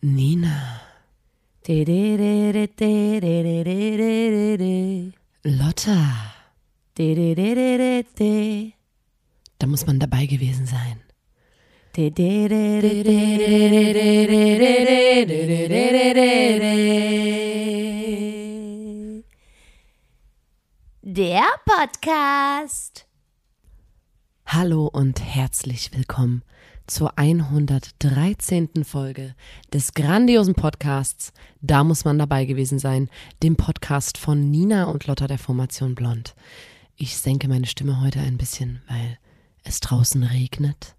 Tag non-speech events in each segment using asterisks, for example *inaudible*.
Nina. Lotta. Da muss man dabei gewesen sein. Der Podcast. Hallo und herzlich willkommen zur 113. Folge des grandiosen Podcasts Da muss man dabei gewesen sein, dem Podcast von Nina und Lotta der Formation Blond. Ich senke meine Stimme heute ein bisschen, weil es draußen regnet.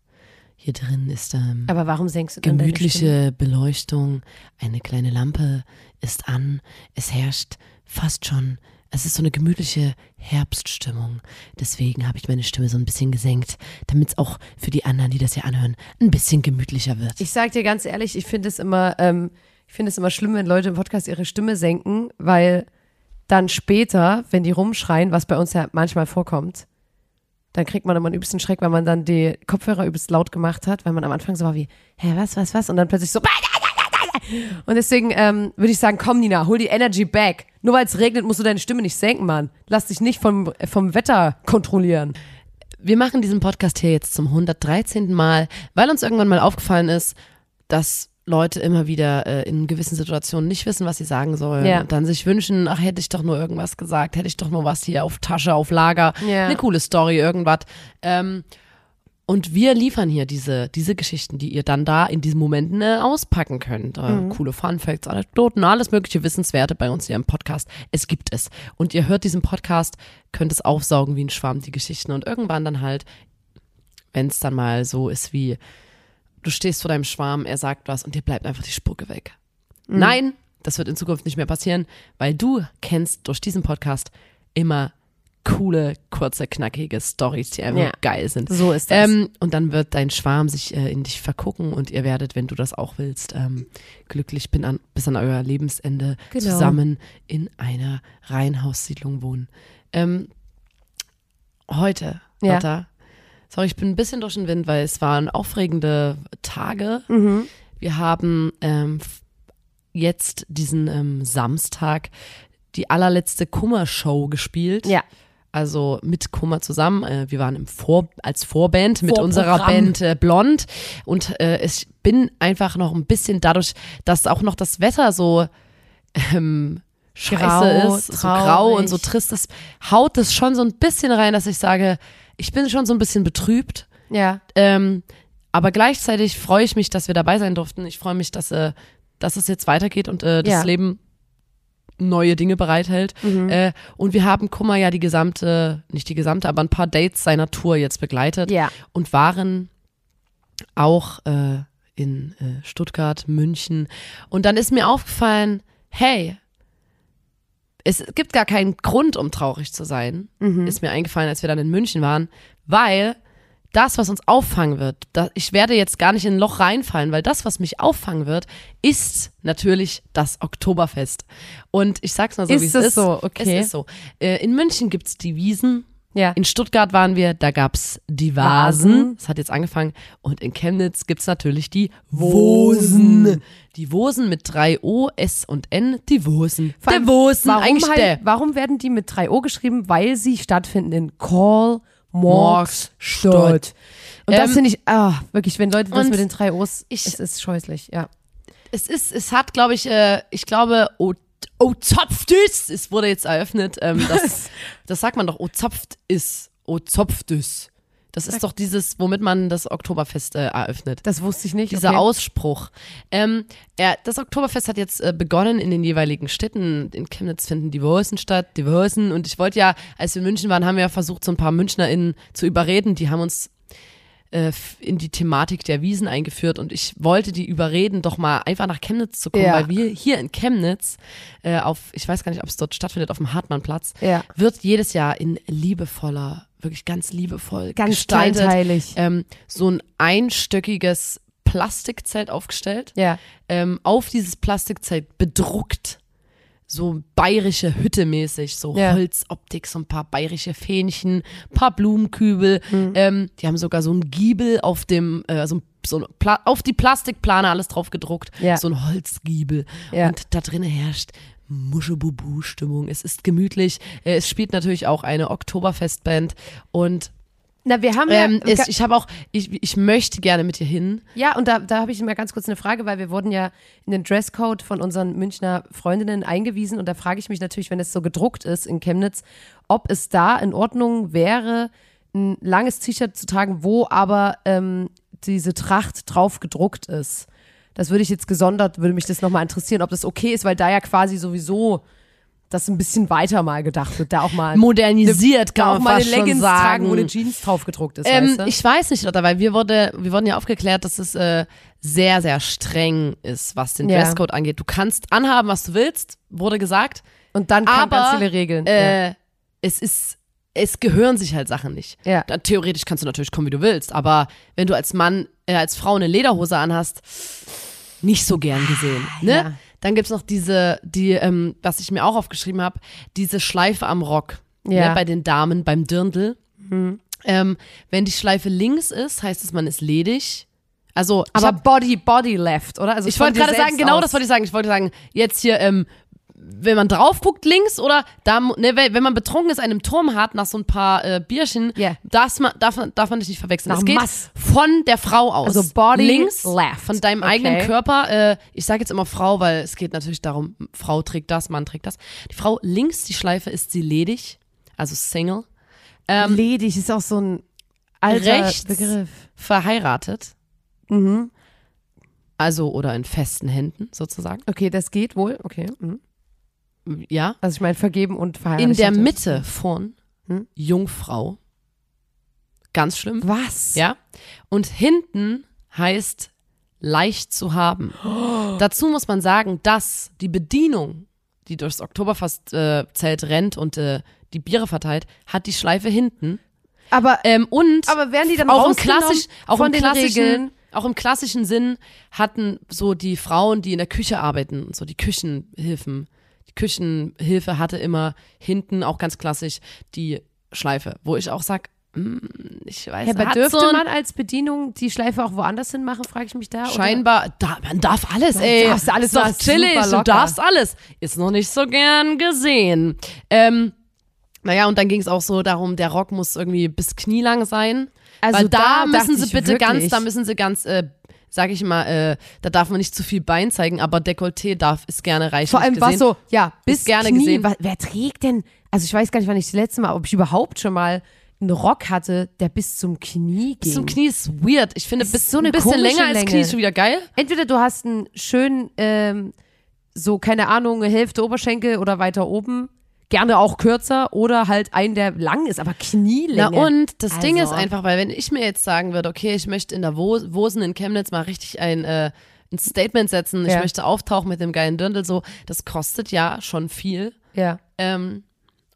Hier drin ist ähm, Aber warum senkst du gemütliche Beleuchtung, eine kleine Lampe ist an, es herrscht fast schon, es ist so eine gemütliche Herbststimmung. Deswegen habe ich meine Stimme so ein bisschen gesenkt, damit es auch für die anderen, die das hier anhören, ein bisschen gemütlicher wird. Ich sag dir ganz ehrlich, ich finde es immer, ähm, ich finde es immer schlimm, wenn Leute im Podcast ihre Stimme senken, weil dann später, wenn die rumschreien, was bei uns ja manchmal vorkommt, dann kriegt man immer einen übelsten Schreck, weil man dann die Kopfhörer übelst laut gemacht hat, weil man am Anfang so war wie, hä, was, was, was? Und dann plötzlich so, und deswegen ähm, würde ich sagen, komm Nina, hol die Energy back. Nur weil es regnet, musst du deine Stimme nicht senken, Mann. Lass dich nicht vom, vom Wetter kontrollieren. Wir machen diesen Podcast hier jetzt zum 113. Mal, weil uns irgendwann mal aufgefallen ist, dass Leute immer wieder äh, in gewissen Situationen nicht wissen, was sie sagen sollen. Ja. Und dann sich wünschen, ach, hätte ich doch nur irgendwas gesagt, hätte ich doch nur was hier auf Tasche, auf Lager, Ja. eine coole Story, irgendwas. Ähm, und wir liefern hier diese, diese Geschichten, die ihr dann da in diesen Momenten äh, auspacken könnt. Äh, Mhm. Coole Fun Facts, Anekdoten, alles mögliche Wissenswerte bei uns hier im Podcast. Es gibt es. Und ihr hört diesen Podcast, könnt es aufsaugen wie ein Schwamm, die Geschichten. Und irgendwann dann halt, wenn es dann mal so ist wie, du stehst vor deinem Schwarm, er sagt was und dir bleibt einfach die Spucke weg. Mhm. Nein, das wird in Zukunft nicht mehr passieren, weil du kennst durch diesen Podcast immer coole, kurze, knackige Stories, die einfach Ja. geil sind. So ist das. Ähm, und dann wird dein Schwarm sich äh, in dich vergucken und ihr werdet, wenn du das auch willst, ähm, glücklich bin an, bis an euer Lebensende Genau. zusammen in einer Reihenhaussiedlung wohnen. Ähm, heute, Ja. Lotta, sorry, ich bin ein bisschen durch den Wind, weil es waren aufregende Tage. Mhm. Wir haben ähm, jetzt diesen ähm, Samstag die allerletzte Kummer-Show gespielt. Ja. Also mit Kummer zusammen. Äh, wir waren im Vor als Vorband mit Vorprogramm. unserer Band äh, Blond. Und äh, ich bin einfach noch ein bisschen dadurch, dass auch noch das Wetter so ähm, scheiße Grau, ist, so grau traurig. und so trist, das haut es schon so ein bisschen rein, dass ich sage, ich bin schon so ein bisschen betrübt. Ja. Ähm, aber gleichzeitig freue ich mich, dass wir dabei sein durften. Ich freue mich, dass, äh, dass es jetzt weitergeht und äh, das Ja. Leben neue Dinge bereithält. Mhm. Äh, und wir haben Kummer ja die gesamte, nicht die gesamte, aber ein paar Dates seiner Tour jetzt begleitet Ja. und waren auch äh, in äh, Stuttgart, München. Und dann ist mir aufgefallen, hey, es gibt gar keinen Grund, um traurig zu sein. Ist mir eingefallen, als wir dann in München waren, weil das, was uns auffangen wird, da, ich werde jetzt gar nicht in ein Loch reinfallen, weil das, was mich auffangen wird, ist natürlich das Oktoberfest. Und ich sag's mal so, Ist wie es es ist. so? Okay. Es ist so. Äh, in München gibt's die Wiesen, Ja. in Stuttgart waren wir, da gab's die Vasen. Vasen. Das hat jetzt angefangen. Und in Chemnitz gibt's natürlich die Wosen. Die Wosen mit drei O, S und N, die Wosen. Vor Der Wosen, warum, eigentlich halt, warum werden die mit 3O geschrieben? Weil sie stattfinden in Call, Morgs, Morgs, Stadt. Und das Ähm, finde ich, ah, wirklich, wenn Leute das mit den drei O's, ich- es ist scheußlich, ja. Es ist, es hat, glaube ich, äh, ich glaube, O, o zopft ist. Es wurde jetzt eröffnet. Ähm, *laughs* das, das sagt man doch, O zopft ist. O zopft ist. Das ist doch dieses, womit man das Oktoberfest äh, eröffnet. Das wusste ich nicht. Dieser okay. Ausspruch. Ähm, ja, das Oktoberfest hat jetzt äh, begonnen in den jeweiligen Städten. In Chemnitz finden die Wosen statt, die Wosen. Und ich wollte ja, als wir in München waren, haben wir ja versucht, so ein paar MünchnerInnen zu überreden. Die haben uns äh, in die Thematik der Wiesen eingeführt und ich wollte die überreden, doch mal einfach nach Chemnitz zu kommen, Ja. weil wir hier in Chemnitz äh, auf, ich weiß gar nicht, ob es dort stattfindet, auf dem Hartmannplatz, Ja. wird jedes Jahr in liebevoller, wirklich ganz liebevoll Ganz gestaltet, kleinteilig. ähm, so ein einstöckiges Plastikzelt aufgestellt. Ja. Ähm, auf dieses Plastikzelt bedruckt so bayerische Hütte mäßig, so Ja. Holzoptik, so ein paar bayerische Fähnchen, paar Blumenkübel. Ähm, die haben sogar so ein Giebel auf dem, äh, so ein so auf die Plastikplane alles drauf gedruckt, Ja. so ein Holzgiebel. Ja. Und da drinnen herrscht Muschebubu-Stimmung. Es ist gemütlich. Äh, Es spielt natürlich auch eine Oktoberfestband und Na, wir haben ähm, ja. es, ich habe auch, ich, ich möchte gerne mit dir hin. Ja, und da, da habe ich mal ganz kurz eine Frage, weil wir wurden ja in den Dresscode von unseren Münchner Freundinnen eingewiesen und da frage ich mich natürlich, wenn es so gedruckt ist in Chemnitz, ob es da in Ordnung wäre, ein langes T-Shirt zu tragen, wo aber ähm, diese Tracht drauf gedruckt ist. Das würde ich jetzt gesondert, würde mich das nochmal interessieren, ob das okay ist, weil da ja quasi sowieso das ein bisschen weiter mal gedacht wird, da auch mal Modernisiert, da kann auch man mal eine fast Leggings sagen. tragen, wo eine Jeans drauf gedruckt ist, Ähm, weißt du? Ich weiß nicht, Lotta, weil wir, wurde, wir wurden ja aufgeklärt, dass es äh, sehr, sehr streng ist, was den Ja. Dresscode angeht. Du kannst anhaben, was du willst, wurde gesagt. und dann kamen ganz viele Regeln. ja. Äh, Es ist, es gehören sich halt Sachen nicht. Ja. Da, theoretisch kannst du natürlich kommen, wie du willst, aber wenn du als Mann, äh, als Frau eine Lederhose anhast, nicht so gern gesehen. Ne? ja. Dann gibt's noch diese, die, ähm, was ich mir auch aufgeschrieben habe, diese Schleife am Rock. Ja. Ne, bei den Damen, beim Dirndl. Ähm, wenn die Schleife links ist, heißt es, man ist ledig. Also, Aber hab- Body, Body left, oder? Also ich wollte gerade sagen, genau aus. das wollte ich sagen. Ich wollte sagen, jetzt hier, ähm, wenn man drauf guckt links oder da, ne, wenn man betrunken ist, einen Turm hat nach so ein paar äh, Bierchen, ma, darf, man, darf man dich nicht verwechseln. Nach es geht Mass. von der Frau aus. Also Body links left. von deinem Okay. eigenen Körper. Äh, ich sage jetzt immer Frau, weil es geht natürlich darum, Frau trägt das, Mann trägt das. Die Frau links, die Schleife, ist sie ledig, also Single, ähm, Ledig ist auch so ein alter rechts Begriff. verheiratet, Mhm. also oder in festen Händen sozusagen. Okay, das geht wohl. Okay. Mhm. Ja, Also ich meine, vergeben und verheiratet. In der Mitte von Hm? Jungfrau. Ganz schlimm. Was? Ja. Und hinten heißt leicht zu haben. Dazu muss man sagen, dass die Bedienung, die durchs Oktoberfestzelt äh, rennt und äh, die Biere verteilt, hat die Schleife hinten. Aber, Ähm, und aber werden die dann auch im klassisch, auch im klassischen, Regeln? auch im klassischen Sinn hatten so die Frauen, die in der Küche arbeiten, so die Küchenhilfen. Die Küchenhilfe hatte immer hinten auch ganz klassisch die Schleife, wo ich auch sag, mm, ich weiß, aber hat dürfte so man als Bedienung die Schleife auch woanders hin machen, frage ich mich da. Scheinbar, da, man darf alles, Man ey. darfst alles, das ist chillig, du darfst alles. Ist noch nicht so gern gesehen. Ähm, naja, und dann ging es auch so darum, der Rock muss irgendwie bis knielang sein. Also da, da müssen sie bitte ganz, wirklich- da müssen sie ganz, äh, sag ich mal, äh, da darf man nicht zu viel Bein zeigen, aber Dekolleté darf, ist gerne reichlich Vor allem war so, ja, bis gerne Knie. gesehen. Wa- Wer trägt denn, also ich weiß gar nicht, wann ich das letzte Mal, ob ich überhaupt schon mal einen Rock hatte, der bis zum Knie ging. bis zum Knie ist weird. Ich finde, Es bis so eine ein bisschen länger als. Knie ist schon wieder geil. Entweder du hast einen schönen, ähm, so, keine Ahnung, Hälfte Oberschenkel oder weiter oben, gerne auch kürzer oder halt einen, der lang ist, aber Knielänge. Na und das Ding ist Also. einfach, weil wenn ich mir jetzt sagen würde, okay, ich möchte in der Wo Wosen in Chemnitz mal richtig ein, äh, ein Statement setzen, ich Ja. möchte auftauchen mit dem geilen Dirndl, so, das kostet ja schon viel. Ja. Ähm,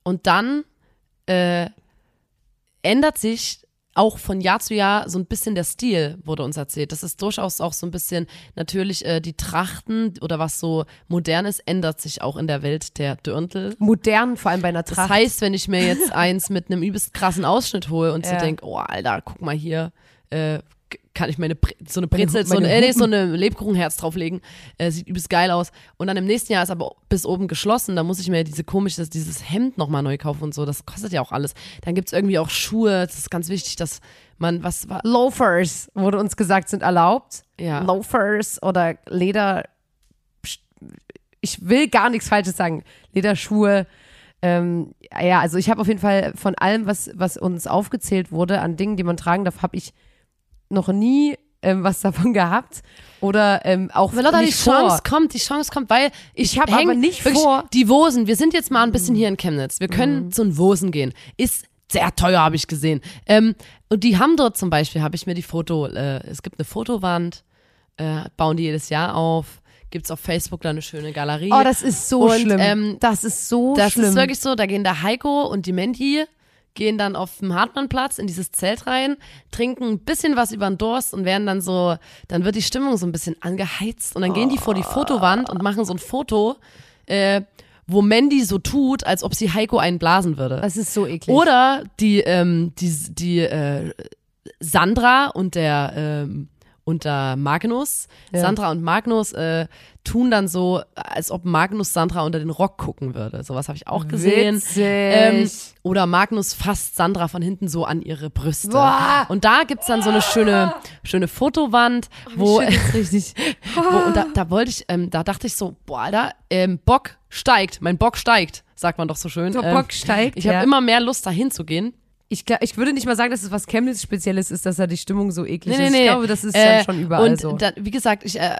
und dann äh, ändert sich auch von Jahr zu Jahr so ein bisschen der Stil, wurde uns erzählt. Das ist durchaus auch so ein bisschen natürlich äh, die Trachten oder was so modern ist, ändert sich auch in der Welt der Dirndl. Modern, vor allem bei einer Das Tracht. heißt, wenn ich mir jetzt *laughs* eins mit einem übelst krassen Ausschnitt hole und so Ja. denke, oh Alter, guck mal hier, äh, kann ich meine so eine Brezel, Meine so, eine, Hupen. äh, nee, so eine Lebkuchenherz drauflegen, äh, sieht übelst geil aus. Und dann im nächsten Jahr ist aber bis oben geschlossen, da muss ich mir diese komische, dieses Hemd nochmal neu kaufen und so, das kostet ja auch alles. Dann gibt's irgendwie auch Schuhe, das ist ganz wichtig, dass man, was war, Loafers, wurde uns gesagt, sind erlaubt. Ja. Loafers oder Leder. Ich will gar nichts Falsches sagen. Lederschuhe. Ähm, ja, also ich habe auf jeden Fall von allem, was, was uns aufgezählt wurde, an Dingen, die man tragen darf, habe ich noch nie ähm, was davon *laughs* gehabt. Oder ähm, auch Weil Lotta, die nicht vor. Chance kommt, die Chance kommt, weil ich, Ich hab häng aber nicht vor- Mhm. Die Wosen, wir sind jetzt mal ein bisschen hier in Chemnitz. Wir können zu den Wosen gehen. Ist sehr teuer, habe ich gesehen. Ähm, und die haben dort zum Beispiel, habe ich mir die Foto, äh, es gibt eine Fotowand, äh, bauen die jedes Jahr auf. Gibt's auf Facebook da eine schöne Galerie. Oh, das ist so Und, schlimm. ähm, das ist so Das schlimm. ist wirklich so, da gehen der Heiko und die Menti, gehen dann auf dem Hartmannplatz in dieses Zelt rein, trinken ein bisschen was über den Durst und werden dann so, dann wird die Stimmung so ein bisschen angeheizt und dann gehen die vor die Fotowand und machen so ein Foto, äh, wo Mandy so tut, als ob sie Heiko einen blasen würde. Das ist so eklig. Oder die, ähm, die, die äh, Sandra und der ähm, und der Magnus, Ja. Sandra und Magnus äh, tun dann so, als ob Magnus Sandra unter den Rock gucken würde. Sowas habe ich auch gesehen. Ähm, oder Magnus fasst Sandra von hinten so an ihre Brüste. Boah. Und da gibt's dann so eine schöne, schöne Fotowand, wo, *laughs* richtig. wo und da, da wollte ich, ähm, da dachte ich so, boah, Alter, ähm, Bock steigt, mein Bock steigt, sagt man doch so schön. Der Ähm, Bock steigt, Ich habe ja. immer mehr Lust, dahin zu gehen. Ich, ich würde nicht mal sagen, dass es was Chemnitz-Spezielles ist, dass da die Stimmung so eklig Nee, nee, ist. nee. Ich glaube, das ist Äh, dann schon überall und so. Da, wie gesagt, ich, äh,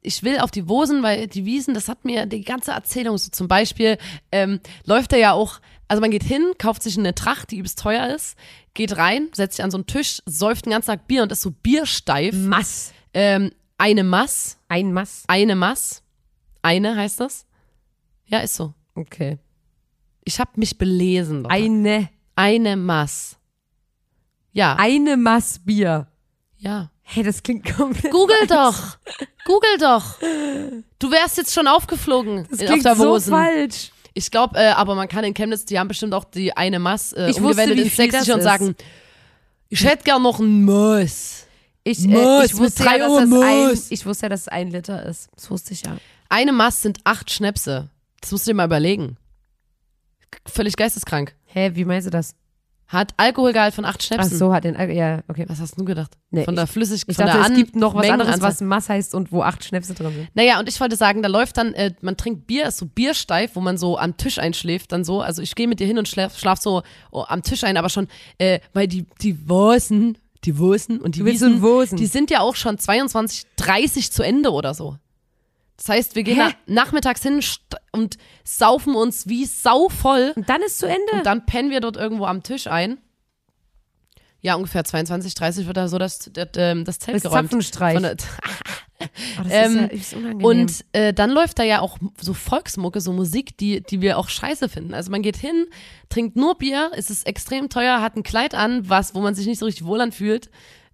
ich will auf die Wosen, weil die Wiesen, das hat mir die ganze Erzählung so zum Beispiel, ähm, läuft er ja auch, also man geht hin, kauft sich eine Tracht, die übelst teuer ist, geht rein, setzt sich an so einen Tisch, säuft den ganzen Tag Bier und ist so biersteif. Mass. Ähm, eine Mass, Ein Mass. eine Mass, eine heißt das? Ja, ist so. Okay. Ich habe mich belesen. Lotta. Eine. Eine Mass. Ja, Eine Mass Bier. ja. Hey, das klingt komplett. Google doch. Google doch. Du wärst jetzt schon aufgeflogen Das in- klingt auf der so falsch. Ich glaube, äh, aber man kann in Chemnitz, die haben bestimmt auch die eine Mass äh, Ich wusste, umgewendet viel Sächsische das und sagen, ich hätte gern noch ein Mass. Ich, äh, ich, wusste ja, dass das ein, ich wusste ja, dass es ein Liter ist. Das wusste ich ja. Eine Mass sind acht Schnäpse. Das musst du dir mal überlegen. Völlig geisteskrank. Hä, wie meinst du das? Hat Alkoholgehalt von acht Ach Schnäpsen. so, hat den. Al- Ja, okay. Was hast du gedacht? Nee, von der Flüssig, Ich dachte, es gibt noch was anderes, was Mass heißt und wo acht Schnäpse drin sind. Naja, und ich wollte sagen, da läuft dann, äh, man trinkt Bier, ist so biersteif, wo man so am Tisch einschläft, dann so. Also ich gehe mit dir hin und schlaf, schlaf so oh, am Tisch ein, aber schon, äh, weil die, die Wosen, die Wosen und die Wiesen, Wosen. die sind ja auch schon 22, 30 zu Ende oder so. Das heißt, wir gehen Hä? na, nachmittags hin und saufen uns wie sau voll Und dann ist zu Ende. und dann pennen wir dort irgendwo am Tisch ein. Ja, ungefähr 22, 30 wird da so das, das, ähm, das Zelt Das geräumt. Zapfenstreich. Von *laughs* *laughs* Oh, das ähm, ist ja ist unangenehm. und äh, dann läuft da ja auch so Volksmucke, so Musik, die, die wir auch scheiße finden. Also man geht hin, trinkt nur Bier, es ist extrem teuer, hat ein Kleid an, was, wo man sich nicht so richtig wohl anfühlt,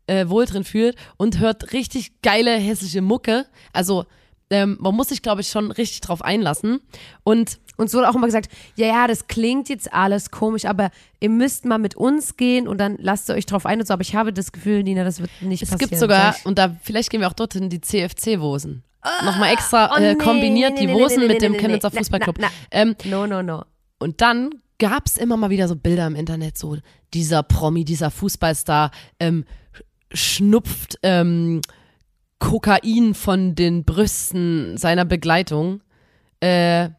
äh, wohl drin fühlt und hört richtig geile hässliche Mucke. Also ähm, man muss sich, glaube ich, schon richtig drauf einlassen. Und Uns wurde auch immer gesagt, ja, ja, das klingt jetzt alles komisch, aber ihr müsst mal mit uns gehen und dann lasst ihr euch drauf ein und so. Aber ich habe das Gefühl, Nina, das wird nicht es passieren. gibt sogar, und da vielleicht gehen wir auch dorthin, die CFC-Wosen. Nochmal extra oh äh, nee, kombiniert nee, die nee, nee, Wosen mit dem Chemnitzer. Fußballclub. Na, Ähm, No, no, no. Und dann gab's immer mal wieder so Bilder im Internet, so dieser Promi, dieser Fußballstar ähm, schnupft ähm, Kokain von den Brüsten seiner Begleitung. Äh,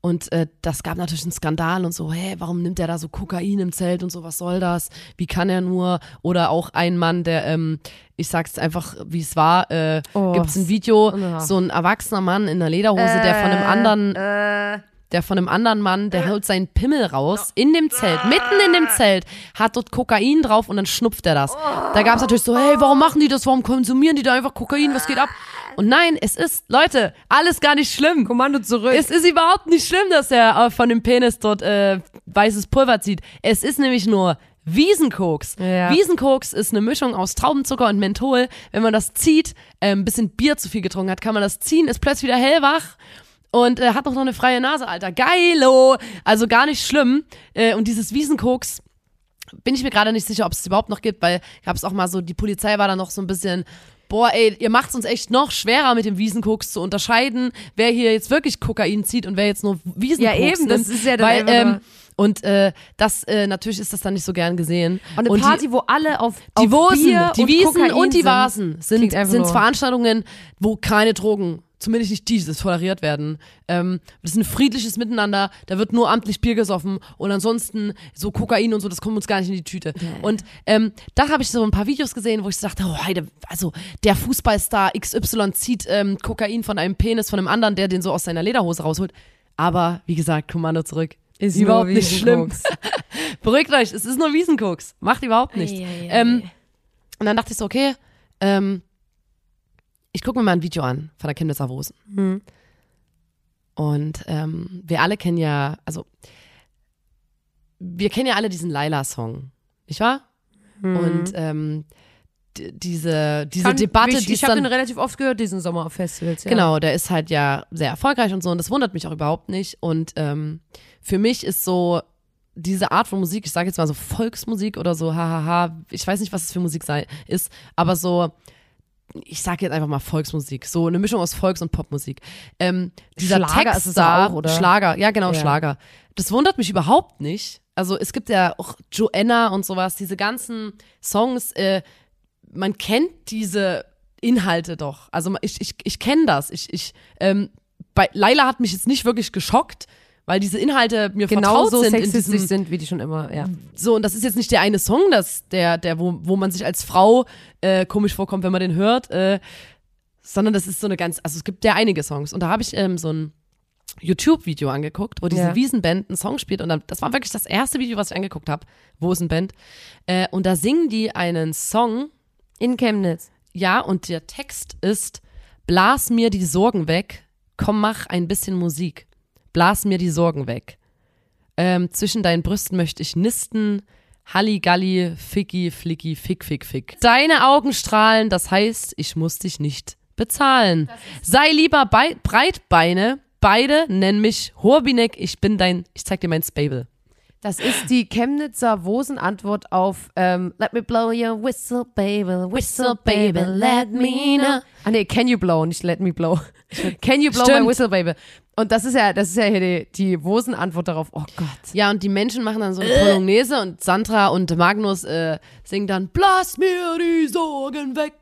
und äh, das gab natürlich einen Skandal und so, hey, warum nimmt er da so Kokain im Zelt und so, was soll das? Wie kann er nur? Oder auch ein Mann, der, ähm, ich sag's einfach, wie es war, äh, Oh, gibt's ein Video, ja. so ein erwachsener Mann in einer Lederhose, der von einem anderen Äh, der von einem anderen Mann, der holt seinen Pimmel raus in dem Zelt, mitten in dem Zelt, hat dort Kokain drauf und dann schnupft er das. Da gab es natürlich so, hey, warum machen die das? Warum konsumieren die da einfach Kokain? Was geht ab? Und nein, es ist, Leute, alles gar nicht schlimm. Kommando zurück. Es ist überhaupt nicht schlimm, dass er äh, von dem Penis dort äh, weißes Pulver zieht. Es ist nämlich nur Wiesenkoks. Ja. Wiesenkoks ist eine Mischung aus Traubenzucker und Menthol. Wenn man das zieht, äh, ein bisschen Bier zu viel getrunken hat, kann man das ziehen, ist plötzlich wieder hellwach und äh, hat auch noch eine freie Nase, Alter. Geilo! Also gar nicht schlimm. Äh, und dieses Wiesenkoks bin ich mir gerade nicht sicher, ob es überhaupt noch gibt, weil gab es auch mal so, die Polizei war da noch so ein bisschen, boah, ey, ihr macht es uns echt noch schwerer mit dem Wiesenkoks zu unterscheiden, wer hier jetzt wirklich Kokain zieht und wer jetzt nur Wiesenkoks Ja, eben, das nimmt. ist ja dann weil, ähm, und äh, das äh, natürlich ist das dann nicht so gern gesehen. und eine und Party, wo alle auf, die, die auf Bier die und Wiesen Kokain und die. Vasen sind, sind Veranstaltungen, wo keine Drogen, zumindest nicht dieses, toleriert werden. Ähm, das ist ein friedliches Miteinander, da wird nur amtlich Bier gesoffen und ansonsten so Kokain und so, das kommt uns gar nicht in die Tüte. Und ähm, da habe ich so ein paar Videos gesehen, wo ich dachte, oh, Heide, also der Fußballstar XY zieht ähm, Kokain von einem Penis von einem anderen, der den so aus seiner Lederhose rausholt. Aber wie gesagt, Kommando zurück. Ist überhaupt nicht schlimm. *laughs* Beruhigt euch, es ist nur Wiesenkoks. Macht überhaupt nichts. Ei, ei, ei, Ähm, und dann dachte ich so, okay, ähm, ich gucke mir mal ein Video an von der Chemnitzer Wosen. Hm. Und ähm, wir alle kennen ja, also wir kennen ja alle diesen Laila-Song, nicht wahr? Hm. Und ähm, diese, diese Kann- Debatte, ich, die ich habe den relativ oft gehört, diesen Sommer auf Festivals. Ja. genau, der ist halt ja sehr erfolgreich und so und das wundert mich auch überhaupt nicht und ähm, für mich ist so diese Art von Musik, ich sage jetzt mal so Volksmusik oder so, hahaha, ich weiß nicht, was es für Musik sei, ist, aber so, ich sage jetzt einfach mal Volksmusik, so eine Mischung aus Volks- und Popmusik. Ähm, dieser Schlager Text ist es da, auch, oder? Schlager, ja genau, Ja. Schlager. Das wundert mich überhaupt nicht. Also es gibt ja auch Joanna und sowas, diese ganzen Songs, äh, man kennt diese Inhalte doch. Also ich, ich, ich kenne das. Ich, ich, ähm, bei Laila hat mich jetzt nicht wirklich geschockt, weil diese Inhalte mir Genau vertraut so sind in sexistisch diesem, sind, wie die schon immer, ja. so, und das ist jetzt nicht der eine Song, das, der, der, wo, wo man sich als Frau äh, komisch vorkommt, wenn man den hört, äh, sondern das ist so eine ganz, also es gibt ja einige Songs. Und da habe ich ähm, so ein YouTube-Video angeguckt, wo diese Ja. Wiesenband einen Song spielt. Und dann, das war wirklich das erste Video, was ich angeguckt habe. Wo ist ein Band? Äh, und da singen die einen Song, In Chemnitz. ja, und der Text ist: Blas mir die Sorgen weg, komm, mach ein bisschen Musik. Blas mir die Sorgen weg. Ähm, zwischen deinen Brüsten möchte ich nisten. Halligalli, Ficki, Flicki, Fick, Fick, Fick. Deine Augen strahlen, das heißt, ich muss dich nicht bezahlen. Sei lieber bei Breitbeine, beide nennen mich Horbinek, ich bin dein, ich zeig dir mein Spable. Das ist die Chemnitzer Wosen-Antwort auf ähm, Let me blow your whistle, baby, whistle, baby, let me know. Ah nee, can you blow, nicht let me blow. Can you blow Stimmt. my whistle, baby. Und das ist ja, das ist ja hier die, die Wosen-Antwort darauf. Oh Gott. Ja, und die Menschen machen dann so eine Polonaise und Sandra und Magnus äh, singen dann Blas mir die Sorgen weg,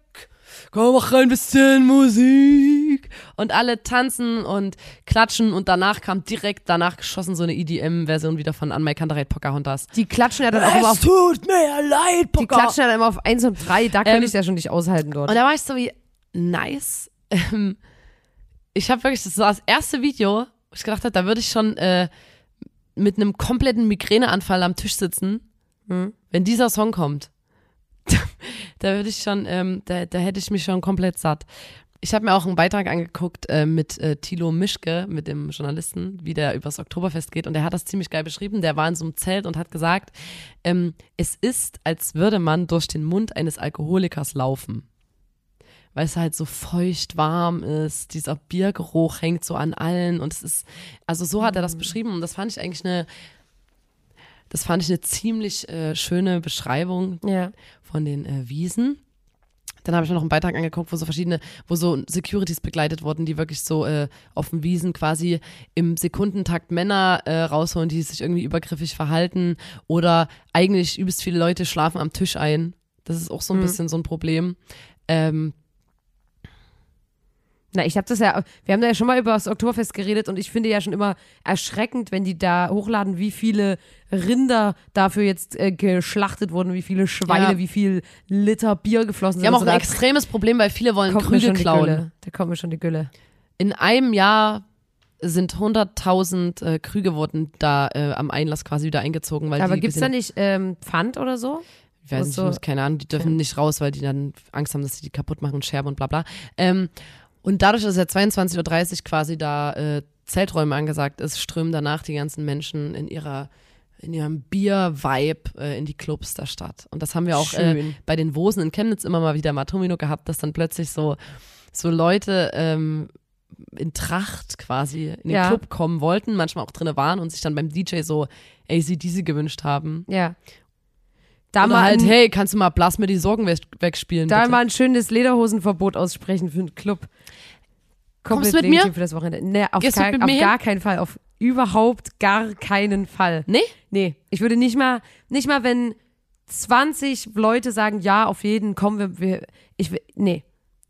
komm mach ein bisschen Musik. Und alle tanzen und klatschen und danach kam direkt danach geschossen so eine EDM-Version wieder von Anmai Kantereit Pocahontas. Die klatschen ja dann auch immer auf, tut mir leid, die klatschen ja dann immer auf 1 und 3, da könnte Ähm, ich ja schon nicht aushalten dort. Und da war ich so wie, nice. *laughs* Ähm, ich habe wirklich, das war das erste Video, wo ich gedacht habe, da würde ich schon äh, mit einem kompletten Migräneanfall am Tisch sitzen, Hm. wenn dieser Song kommt. *laughs* da würde ich schon, ähm, da, da hätte ich mich schon komplett satt. Ich habe mir auch einen Beitrag angeguckt äh, mit äh, Thilo Mischke, mit dem Journalisten, wie der übers Oktoberfest geht. Und der hat das ziemlich geil beschrieben. Der war in so einem Zelt und hat gesagt, ähm, es ist, als würde man durch den Mund eines Alkoholikers laufen weil es halt so feucht warm ist, dieser Biergeruch hängt so an allen und es ist, also so hat er das beschrieben und das fand ich eigentlich eine, das fand ich eine ziemlich äh, schöne Beschreibung ja. von den äh, Wiesen. Dann habe ich mir noch einen Beitrag angeguckt, wo so verschiedene, wo so Securities begleitet wurden, die wirklich so äh, auf den Wiesen quasi im Sekundentakt Männer äh, rausholen, die sich irgendwie übergriffig verhalten oder eigentlich übelst viele Leute schlafen am Tisch ein. Das ist auch so ein Mhm. bisschen so ein Problem. Ähm, Na, ich habe das ja, wir haben da ja schon mal über das Oktoberfest geredet und ich finde ja schon immer erschreckend, wenn die da hochladen, wie viele Rinder dafür jetzt äh, geschlachtet wurden, wie viele Schweine, Ja. wie viel Liter Bier geflossen Wir sind. haben auch und ein extremes Problem, weil viele wollen Krüge klauen. Da kommt mir schon die Gülle. In einem Jahr sind 100.000 äh, Krüge wurden da äh, am Einlass quasi wieder eingezogen. Weil Aber die gibt's da nicht ähm, Pfand oder so? Ich weiß nicht, so- muss- keine Ahnung, die dürfen nicht raus, weil die dann Angst haben, dass sie die kaputt machen und scherben und bla bla. Ähm, und dadurch, dass ja 22.30 Uhr quasi da äh, Zelträume angesagt ist, strömen danach die ganzen Menschen in ihrer in ihrem Bier-Vibe äh, in die Clubs der Stadt. Und das haben wir auch äh, bei den Wosen in Chemnitz immer mal wieder Matomino gehabt, dass dann plötzlich so, so Leute ähm, in Tracht quasi in den Ja. Club kommen wollten, manchmal auch drinne waren und sich dann beim DJ so ACDC gewünscht haben. Ja. Da mal, halt, ein, hey, kannst du mal Blass mir die Sorgen weg- wegspielen? da bitte? mal ein schönes Lederhosenverbot aussprechen für einen Club. Kommst Komplett du mit mir? Für das Wochenende. Nee, auf, Gehst gar, auf gar keinen Fall. Auf überhaupt gar keinen Fall. Nee? Nee, ich würde nicht mal, nicht mal, wenn 20 Leute sagen, ja, auf jeden, kommen wir, wir ich nee,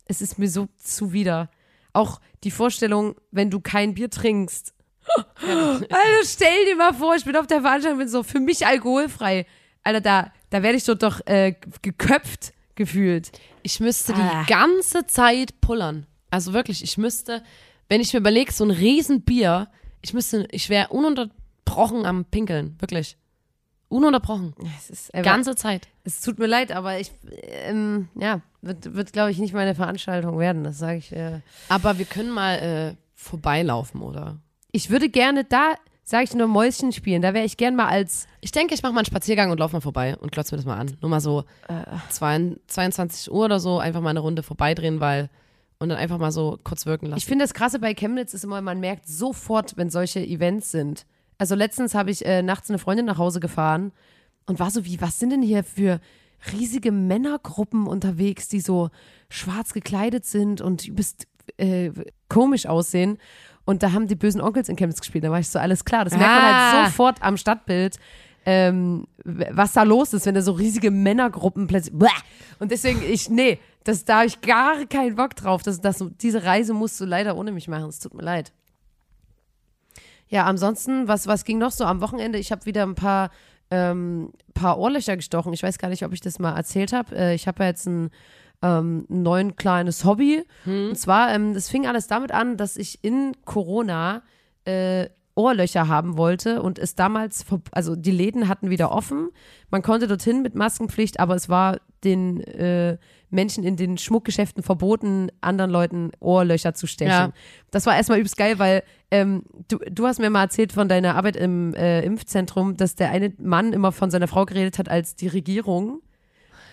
es ist mir so zuwider. Auch die Vorstellung, wenn du kein Bier trinkst. *laughs* Also stell dir mal vor, ich bin auf der Veranstaltung, bin so für mich alkoholfrei. Alter, da, da werde ich so doch äh, geköpft gefühlt. Ich müsste Ah. die ganze Zeit pullern. Also wirklich, ich müsste, wenn ich mir überlege, so ein Riesenbier, ich müsste, ich wäre ununterbrochen am Pinkeln. Wirklich. Ununterbrochen. Es ist einfach, Ganze Zeit. es tut mir leid, aber ich, ähm, ja, wird, wird glaube ich, nicht meine Veranstaltung werden. Das sage ich. Äh. Aber wir können mal äh, vorbeilaufen, oder? Ich würde gerne da Sag ich nur Mäuschen spielen. Da wäre ich gern mal als. Ich denke, ich mache mal einen Spaziergang und laufe mal vorbei und glotze mir das mal an. Nur mal so Äh. 22 Uhr oder so einfach mal eine Runde vorbeidrehen, weil und dann einfach mal so kurz wirken lassen. Ich finde das Krasse bei Chemnitz ist immer, man merkt sofort, wenn solche Events sind. Also letztens habe ich äh, nachts eine Freundin nach Hause gefahren und war so wie, was sind denn hier für riesige Männergruppen unterwegs, die so schwarz gekleidet sind und übelst äh, komisch aussehen. Und da haben die bösen Onkels in Chemnitz gespielt. Da war ich so, alles klar. Das merkt man Ah. halt sofort am Stadtbild, ähm, was da los ist, wenn da so riesige Männergruppen plötzlich. Bäh. Und deswegen, ich, nee, das, da habe ich gar keinen Bock drauf. Das, das, diese Reise musst du leider ohne mich machen. Es tut mir leid. Ja, ansonsten, was, was ging noch so am Wochenende? Ich habe wieder ein paar, ähm, paar Ohrlöcher gestochen. Ich weiß gar nicht, ob ich das mal erzählt habe. Äh, ich habe ja jetzt ein, ähm, ein neuen kleines Hobby. Und zwar, ähm, das fing alles damit an, dass ich in Corona äh, Ohrlöcher haben wollte und es damals, also die Läden hatten wieder offen. Man konnte dorthin mit Maskenpflicht, aber es war den äh, Menschen in den Schmuckgeschäften verboten, anderen Leuten Ohrlöcher zu stechen. Ja. Das war erstmal übelst geil, weil ähm, du, du hast mir mal erzählt von deiner Arbeit im äh, Impfzentrum, dass der eine Mann immer von seiner Frau geredet hat als die Regierung.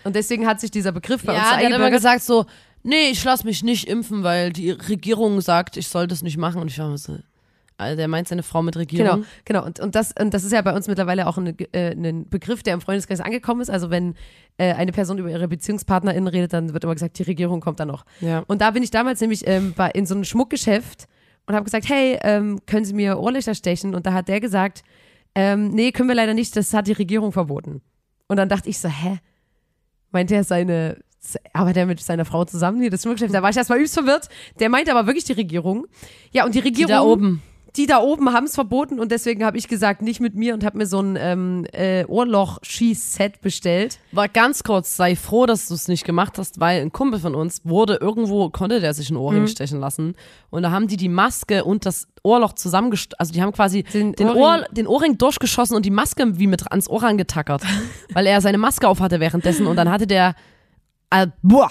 Und deswegen hat sich dieser Begriff bei uns ja, so der hat immer eingebürgert. gesagt so, nee, ich lass mich nicht impfen, weil die Regierung sagt, ich soll das nicht machen. Und ich war so, also der meint seine Frau mit Regierung. Genau, genau. Und, und, das, und das ist ja bei uns mittlerweile auch ein, äh, ein Begriff, der im Freundeskreis angekommen ist. Also wenn äh, eine Person über ihre BeziehungspartnerInnen redet, dann wird immer gesagt, die Regierung kommt da noch. Ja. Und da bin ich damals nämlich ähm, bei, in so einem Schmuckgeschäft und habe gesagt, hey, ähm, können Sie mir Ohrlöcher stechen? Und da hat der gesagt, ähm, nee, können wir leider nicht, das hat die Regierung verboten. Und dann dachte ich so, hä? Meint er seine, arbeitet er mit seiner Frau zusammen hier, das Schmuckgeschäft? Da war ich erstmal übelst verwirrt. Der meinte aber wirklich die Regierung. Ja, und die Die Regierung da oben. Die da oben haben es verboten und deswegen habe ich gesagt, nicht mit mir und habe mir so ein ähm, äh, Ohrloch-Schieß-Set bestellt. War ganz kurz, sei froh, dass du es nicht gemacht hast, weil ein Kumpel von uns wurde irgendwo, konnte der sich ein Ohrring Mhm. stechen lassen. Und da haben die die Maske und das Ohrloch zusammengest also die haben quasi Den den, Ohrring- Ohr, den Ohrring durchgeschossen und die Maske wie mit ans Ohr angetackert. *laughs* weil er seine Maske auf hatte währenddessen und dann hatte der, äh, boah,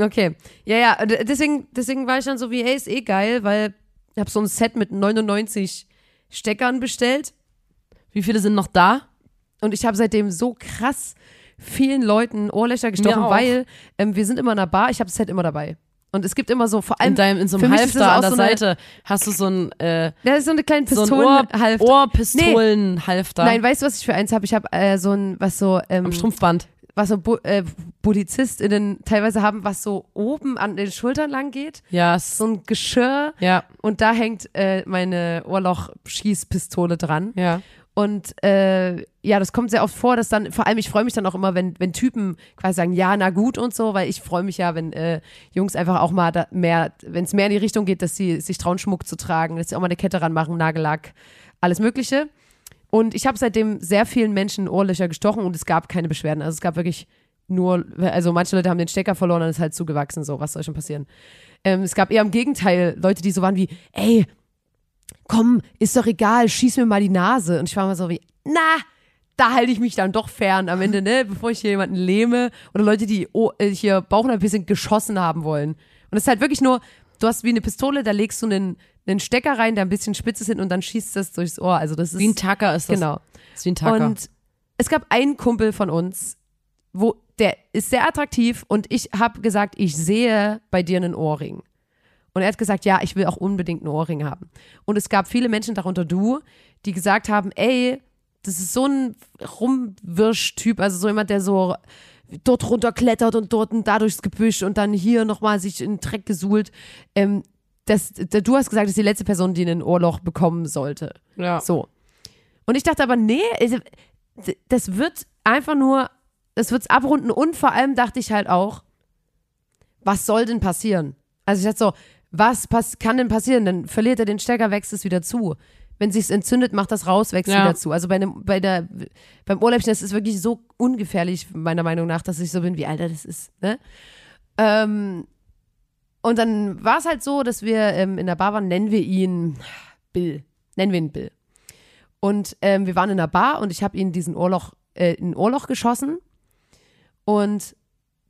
Okay. Ja, ja, und deswegen, deswegen war ich dann so wie, ey, ist eh geil, weil ich habe so ein Set mit 99 Steckern bestellt wie viele sind noch da? und ich habe seitdem so krass vielen Leuten Ohrlöcher gestochen, weil ähm, wir sind immer in einer Bar, ich habe das Set immer dabei. Und es gibt immer so, vor allem, In, deinem, in so einem Halfter an der so Seite hast du so ein, äh, das ist so eine kleine so Pistolenhalfter. Ohrpistolenhalfter Nein, weißt du, was ich für eins habe? Ich habe äh, so ein, was so, ähm, am Strumpfband. Was so Bu äh, PolizistInnen teilweise haben, was so oben an den Schultern lang geht. Ja, es- So ein Geschirr ja, und da hängt äh, meine Ohrloch-Schießpistole dran. ja. Und äh, ja, das kommt sehr oft vor, dass dann, vor allem ich freue mich dann auch immer, wenn, wenn Typen quasi sagen, ja, na gut und so, weil ich freue mich ja, wenn äh, Jungs einfach auch mal da mehr, wenn es mehr in die Richtung geht, dass sie sich trauen, Schmuck zu tragen, dass sie auch mal eine Kette ranmachen, Nagellack, alles Mögliche. Und ich habe seitdem sehr vielen Menschen Ohrlöcher gestochen und es gab keine Beschwerden. Also es gab wirklich nur, also manche Leute haben den Stecker verloren und es ist halt zugewachsen, so, was soll schon passieren. Ähm, es gab eher im Gegenteil Leute, die so waren wie, ey, komm, ist doch egal, schieß mir mal die Nase. Und ich war mal so wie, na, da halte ich mich dann doch fern am Ende, ne, bevor ich hier jemanden lähme. Oder Leute, die oh, äh, hier Bauchnabeln geschossen haben wollen. Und es ist halt wirklich nur, du hast wie eine Pistole, da legst du einen, einen Stecker rein, der ein bisschen spitz ist hin und dann schießt das durchs Ohr. Also das ist Wie ein Tacker ist das. genau. Ist wie ein Tacker. Und es gab einen Kumpel von uns, wo der ist sehr attraktiv und ich habe gesagt, ich sehe bei dir einen Ohrring. Und er hat gesagt, ja, ich will auch unbedingt einen Ohrring haben. Und es gab viele Menschen, darunter du, die gesagt haben, ey, das ist so ein Rumwirsch-Typ, also so jemand, der so dort runterklettert und dort und da durchs Gebüsch und dann hier nochmal sich in den Dreck gesuhlt. Ähm, das, da- du hast gesagt, das ist die letzte Person, die ein Ohrloch bekommen sollte. ja. So. Und ich dachte aber, nee, also, das wird einfach nur, das wird's abrunden und vor allem dachte ich halt auch, was soll denn passieren? Also ich dachte so, was kann denn passieren? Dann verliert er den Stecker, wächst es wieder zu. Wenn sich's entzündet, macht das raus, wächst Ja. wieder zu. Also bei, einem, bei der, beim Ohrläppchen, das ist wirklich so ungefährlich, meiner Meinung nach, dass ich so bin, wie Alter, das ist, ne? Ähm, und dann war es halt so, dass wir ähm, in der Bar waren, nennen wir ihn Bill. Nennen wir ihn Bill. Und ähm, wir waren in der Bar und ich habe ihn diesen Ohrloch, äh, in Ohrloch geschossen. Und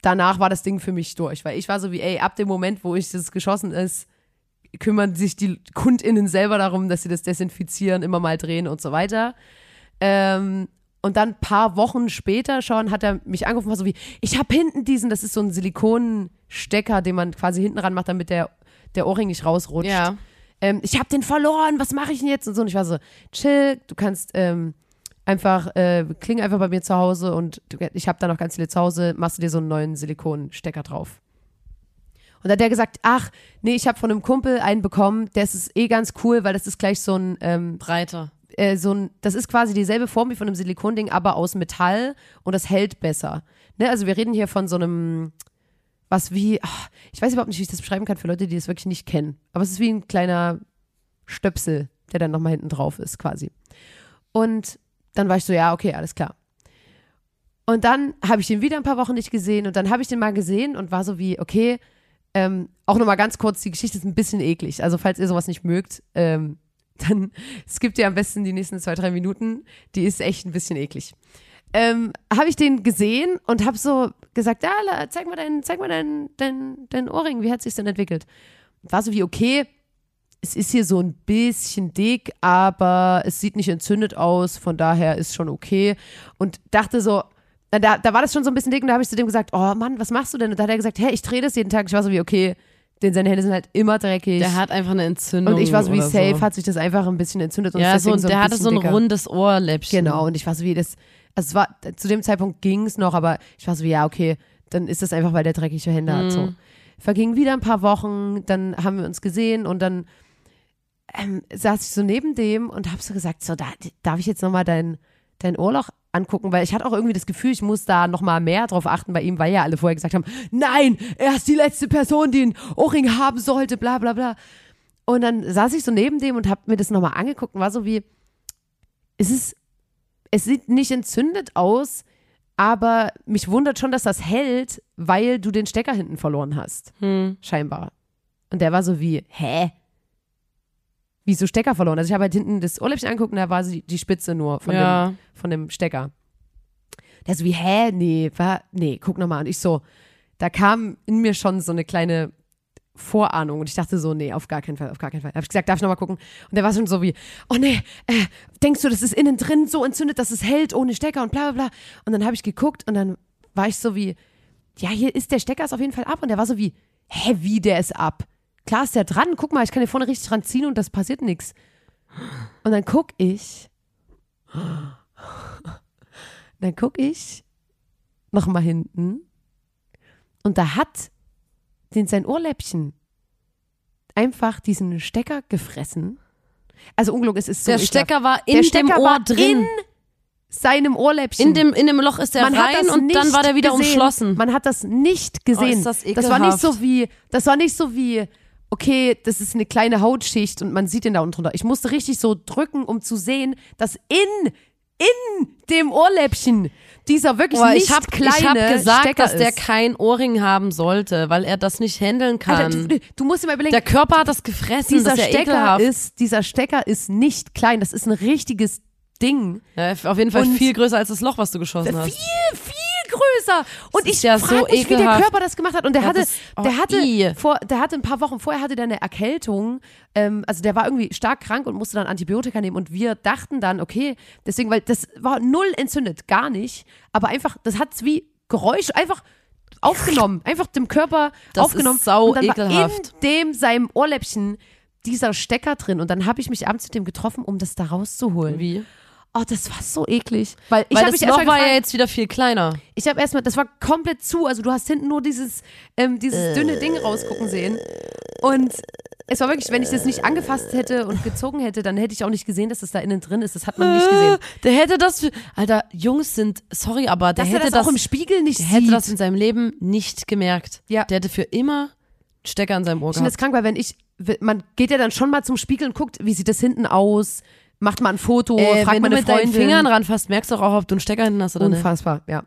danach war das Ding für mich durch, weil ich war so wie, ey, ab dem Moment, wo ich das geschossen ist, kümmern sich die KundInnen selber darum, dass sie das desinfizieren, immer mal drehen und so weiter. Ähm, und dann ein paar Wochen später schon hat er mich angerufen, war so wie, ich habe hinten diesen, das ist so ein Silikonstecker, den man quasi hinten ran macht, damit der, der Ohrring nicht rausrutscht. Ja. Ähm, ich habe den verloren, was mache ich denn jetzt? Und so. Und ich war so, chill, du kannst ähm, einfach, äh, kling einfach bei mir zu Hause und du, ich habe da noch ganz viele zu Hause, machst du dir so einen neuen Silikonstecker drauf. Und da hat der gesagt, ach, nee, ich habe von einem Kumpel einen bekommen, der ist eh ganz cool, weil das ist gleich so ein, ähm, Breiter. Äh, so ein, das ist quasi dieselbe Form wie von einem Silikonding, aber aus Metall und das hält besser. Ne? Also wir reden hier von so einem, was wie, ach, ich weiß überhaupt nicht, wie ich das beschreiben kann für Leute, die das wirklich nicht kennen. Aber es ist wie ein kleiner Stöpsel, der dann nochmal hinten drauf ist, quasi. Und dann war ich so, ja, okay, alles klar. Und dann habe ich den wieder ein paar Wochen nicht gesehen und dann habe ich den mal gesehen und war so wie, okay, ähm, auch nochmal ganz kurz, die Geschichte ist ein bisschen eklig. Also falls ihr sowas nicht mögt, ähm, dann *laughs* skippt ihr am besten die nächsten zwei, drei Minuten. Die ist echt ein bisschen eklig. Ähm, habe ich den gesehen und habe so gesagt, ja, la- zeig mal dein, zeig mal dein, dein, dein Ohrring, wie hat sich denn entwickelt? War so wie, okay, es ist hier so ein bisschen dick, aber es sieht nicht entzündet aus, von daher ist schon okay. Und dachte so, da, da war das schon so ein bisschen dick und da habe ich zu dem gesagt, oh Mann, was machst du denn? Und da hat er gesagt, hey, ich drehe das jeden Tag. Ich war so wie, okay, denn seine Hände sind halt immer dreckig. Der hat einfach eine Entzündung. und ich war so wie, safe so. hat sich das einfach ein bisschen entzündet. Und Ja, so, deswegen der ein hatte so ein dicker. rundes Ohrläppchen. Genau, und ich war so wie, das, also es war, zu dem Zeitpunkt ging es noch, aber ich war so wie, ja, okay, dann ist das einfach, weil der dreckige Hände hat. So. Vergingen wieder ein paar Wochen, dann haben wir uns gesehen und dann ähm, saß ich so neben dem und habe so gesagt, so, da, darf ich jetzt nochmal dein, dein Ohrloch angucken, weil ich hatte auch irgendwie das Gefühl, ich muss da nochmal mehr drauf achten bei ihm, weil ja alle vorher gesagt haben, nein, er ist die letzte Person, die einen Ohrring haben sollte, bla bla bla. Und dann saß ich so neben dem und habe mir das nochmal angeguckt und war so wie, es ist, es sieht nicht entzündet aus, aber mich wundert schon, dass das hält, weil du den Stecker hinten verloren hast. Hm. Scheinbar. Und der war so wie, hä? Wieso Stecker verloren? Also ich habe halt hinten das Ohrläppchen angeguckt und da war sie die Spitze nur von, Ja. dem, von dem Stecker. Der so wie, hä? Nee, war, nee, guck nochmal. Und ich so, da kam in mir schon so eine kleine Vorahnung und ich dachte so, nee, auf gar keinen Fall, auf gar keinen Fall. Da habe ich gesagt, darf ich nochmal gucken? Und der war schon so wie, oh nee, äh, denkst du, das ist innen drin so entzündet, dass es hält ohne Stecker und bla bla bla. Und dann habe ich geguckt und dann war ich so wie, ja, hier ist der Stecker ist auf jeden Fall ab. Und der war so wie, hä, wie, der ist ab? Klar ist der dran, guck mal, ich kann hier vorne richtig dran ziehen und das passiert nichts. Und dann guck ich, dann guck ich nochmal hinten und da hat den sein Ohrläppchen einfach diesen Stecker gefressen. Also ungelogen, es ist so Der. Stecker war in der dem Stecker Ohr war drin. in seinem Ohrläppchen. In dem, in dem Loch ist der man rein und dann war der wieder gesehen. umschlossen. Man hat das nicht gesehen. ist das das war nicht so wie, das war nicht so wie, okay, das ist eine kleine Hautschicht und man sieht den da unten drunter. Ich musste richtig so drücken, um zu sehen, dass in, in dem Ohrläppchen dieser wirklich Boah, nicht ich habe kleine ich hab gesagt, Stecker dass der ist. kein Ohrring haben sollte, weil er das nicht handeln kann. Alter, du, du musst dir mal überlegen, der Körper hat das gefressen, dieser das ist Stecker ekelhaft. ist, dieser Stecker ist nicht klein, das ist ein richtiges Ding. ja, auf jeden Fall Und- viel größer als das Loch, was du geschossen Viel, hast. viel größer. Und ich ja frage so mich, wie der ekelhaft. Körper das gemacht hat. Und der Ja, hatte, das- oh, der hatte, i. vor, der hatte ein paar Wochen vorher hatte der eine Erkältung. Ähm, also der war irgendwie stark krank und musste dann Antibiotika nehmen. Und wir dachten dann, okay, deswegen, weil das war null entzündet, gar nicht. Aber einfach, das hat wie Geräusch einfach aufgenommen, einfach dem Körper Das aufgenommen. ist sau und dann ekelhaft. in dem seinem Ohrläppchen dieser Stecker drin. Und dann habe ich mich abends mit dem getroffen, um das da rauszuholen. Wie? Oh, das war so eklig. Weil ich Weil habe das mich Loch war ja jetzt wieder viel kleiner. ich habe erstmal, das war komplett zu, also du hast hinten nur dieses, ähm, dieses dünne Ding rausgucken sehen. Und es war wirklich, wenn ich das nicht angefasst hätte und gezogen hätte, dann hätte ich auch nicht gesehen, dass das da innen drin ist. Das hat man nicht gesehen. *laughs* Der hätte das, Alter, Jungs sind, sorry, aber der Dass er hätte das, das, auch im Spiegel nicht der sieht. hätte das in seinem Leben nicht gemerkt. Ja. Der hätte für immer Stecker in seinem Ohr ich finde das gehabt. krank, weil wenn ich, man geht ja dann schon mal zum Spiegel und guckt, wie sieht das hinten aus, macht mal ein Foto, Äh, fragt wenn mal du mit deinen Freundin. Fingern ranfasst, merkst du auch, ob du einen Stecker hinten hast oder nicht. Unfassbar, ja.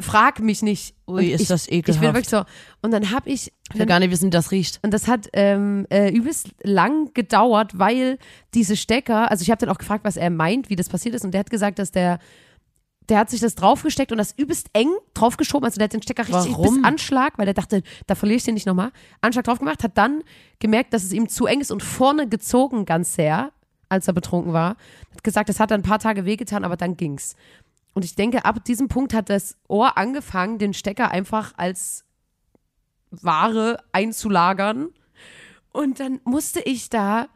Frag mich nicht. Ui, ist ich, das Ich bin ekelhaft. wirklich so. Und dann habe ich, Ich will gar nicht wissen, wie das riecht. Und das hat ähm, äh, übelst lang gedauert, weil diese Stecker, also ich habe dann auch gefragt, was er meint, wie das passiert ist. Und der hat gesagt, dass der der hat sich das draufgesteckt und das übelst eng draufgeschoben. Also der hat den Stecker richtig Warum? bis Anschlag, weil der dachte, da verliere ich den nicht nochmal. Anschlag drauf gemacht, hat dann gemerkt, dass es ihm zu eng ist und vorne gezogen ganz sehr, als er betrunken war. Hat gesagt, das hat dann ein paar Tage wehgetan, aber dann ging's. Und ich denke, ab diesem Punkt hat das Ohr angefangen, den Stecker einfach als Ware einzulagern. Und dann musste ich da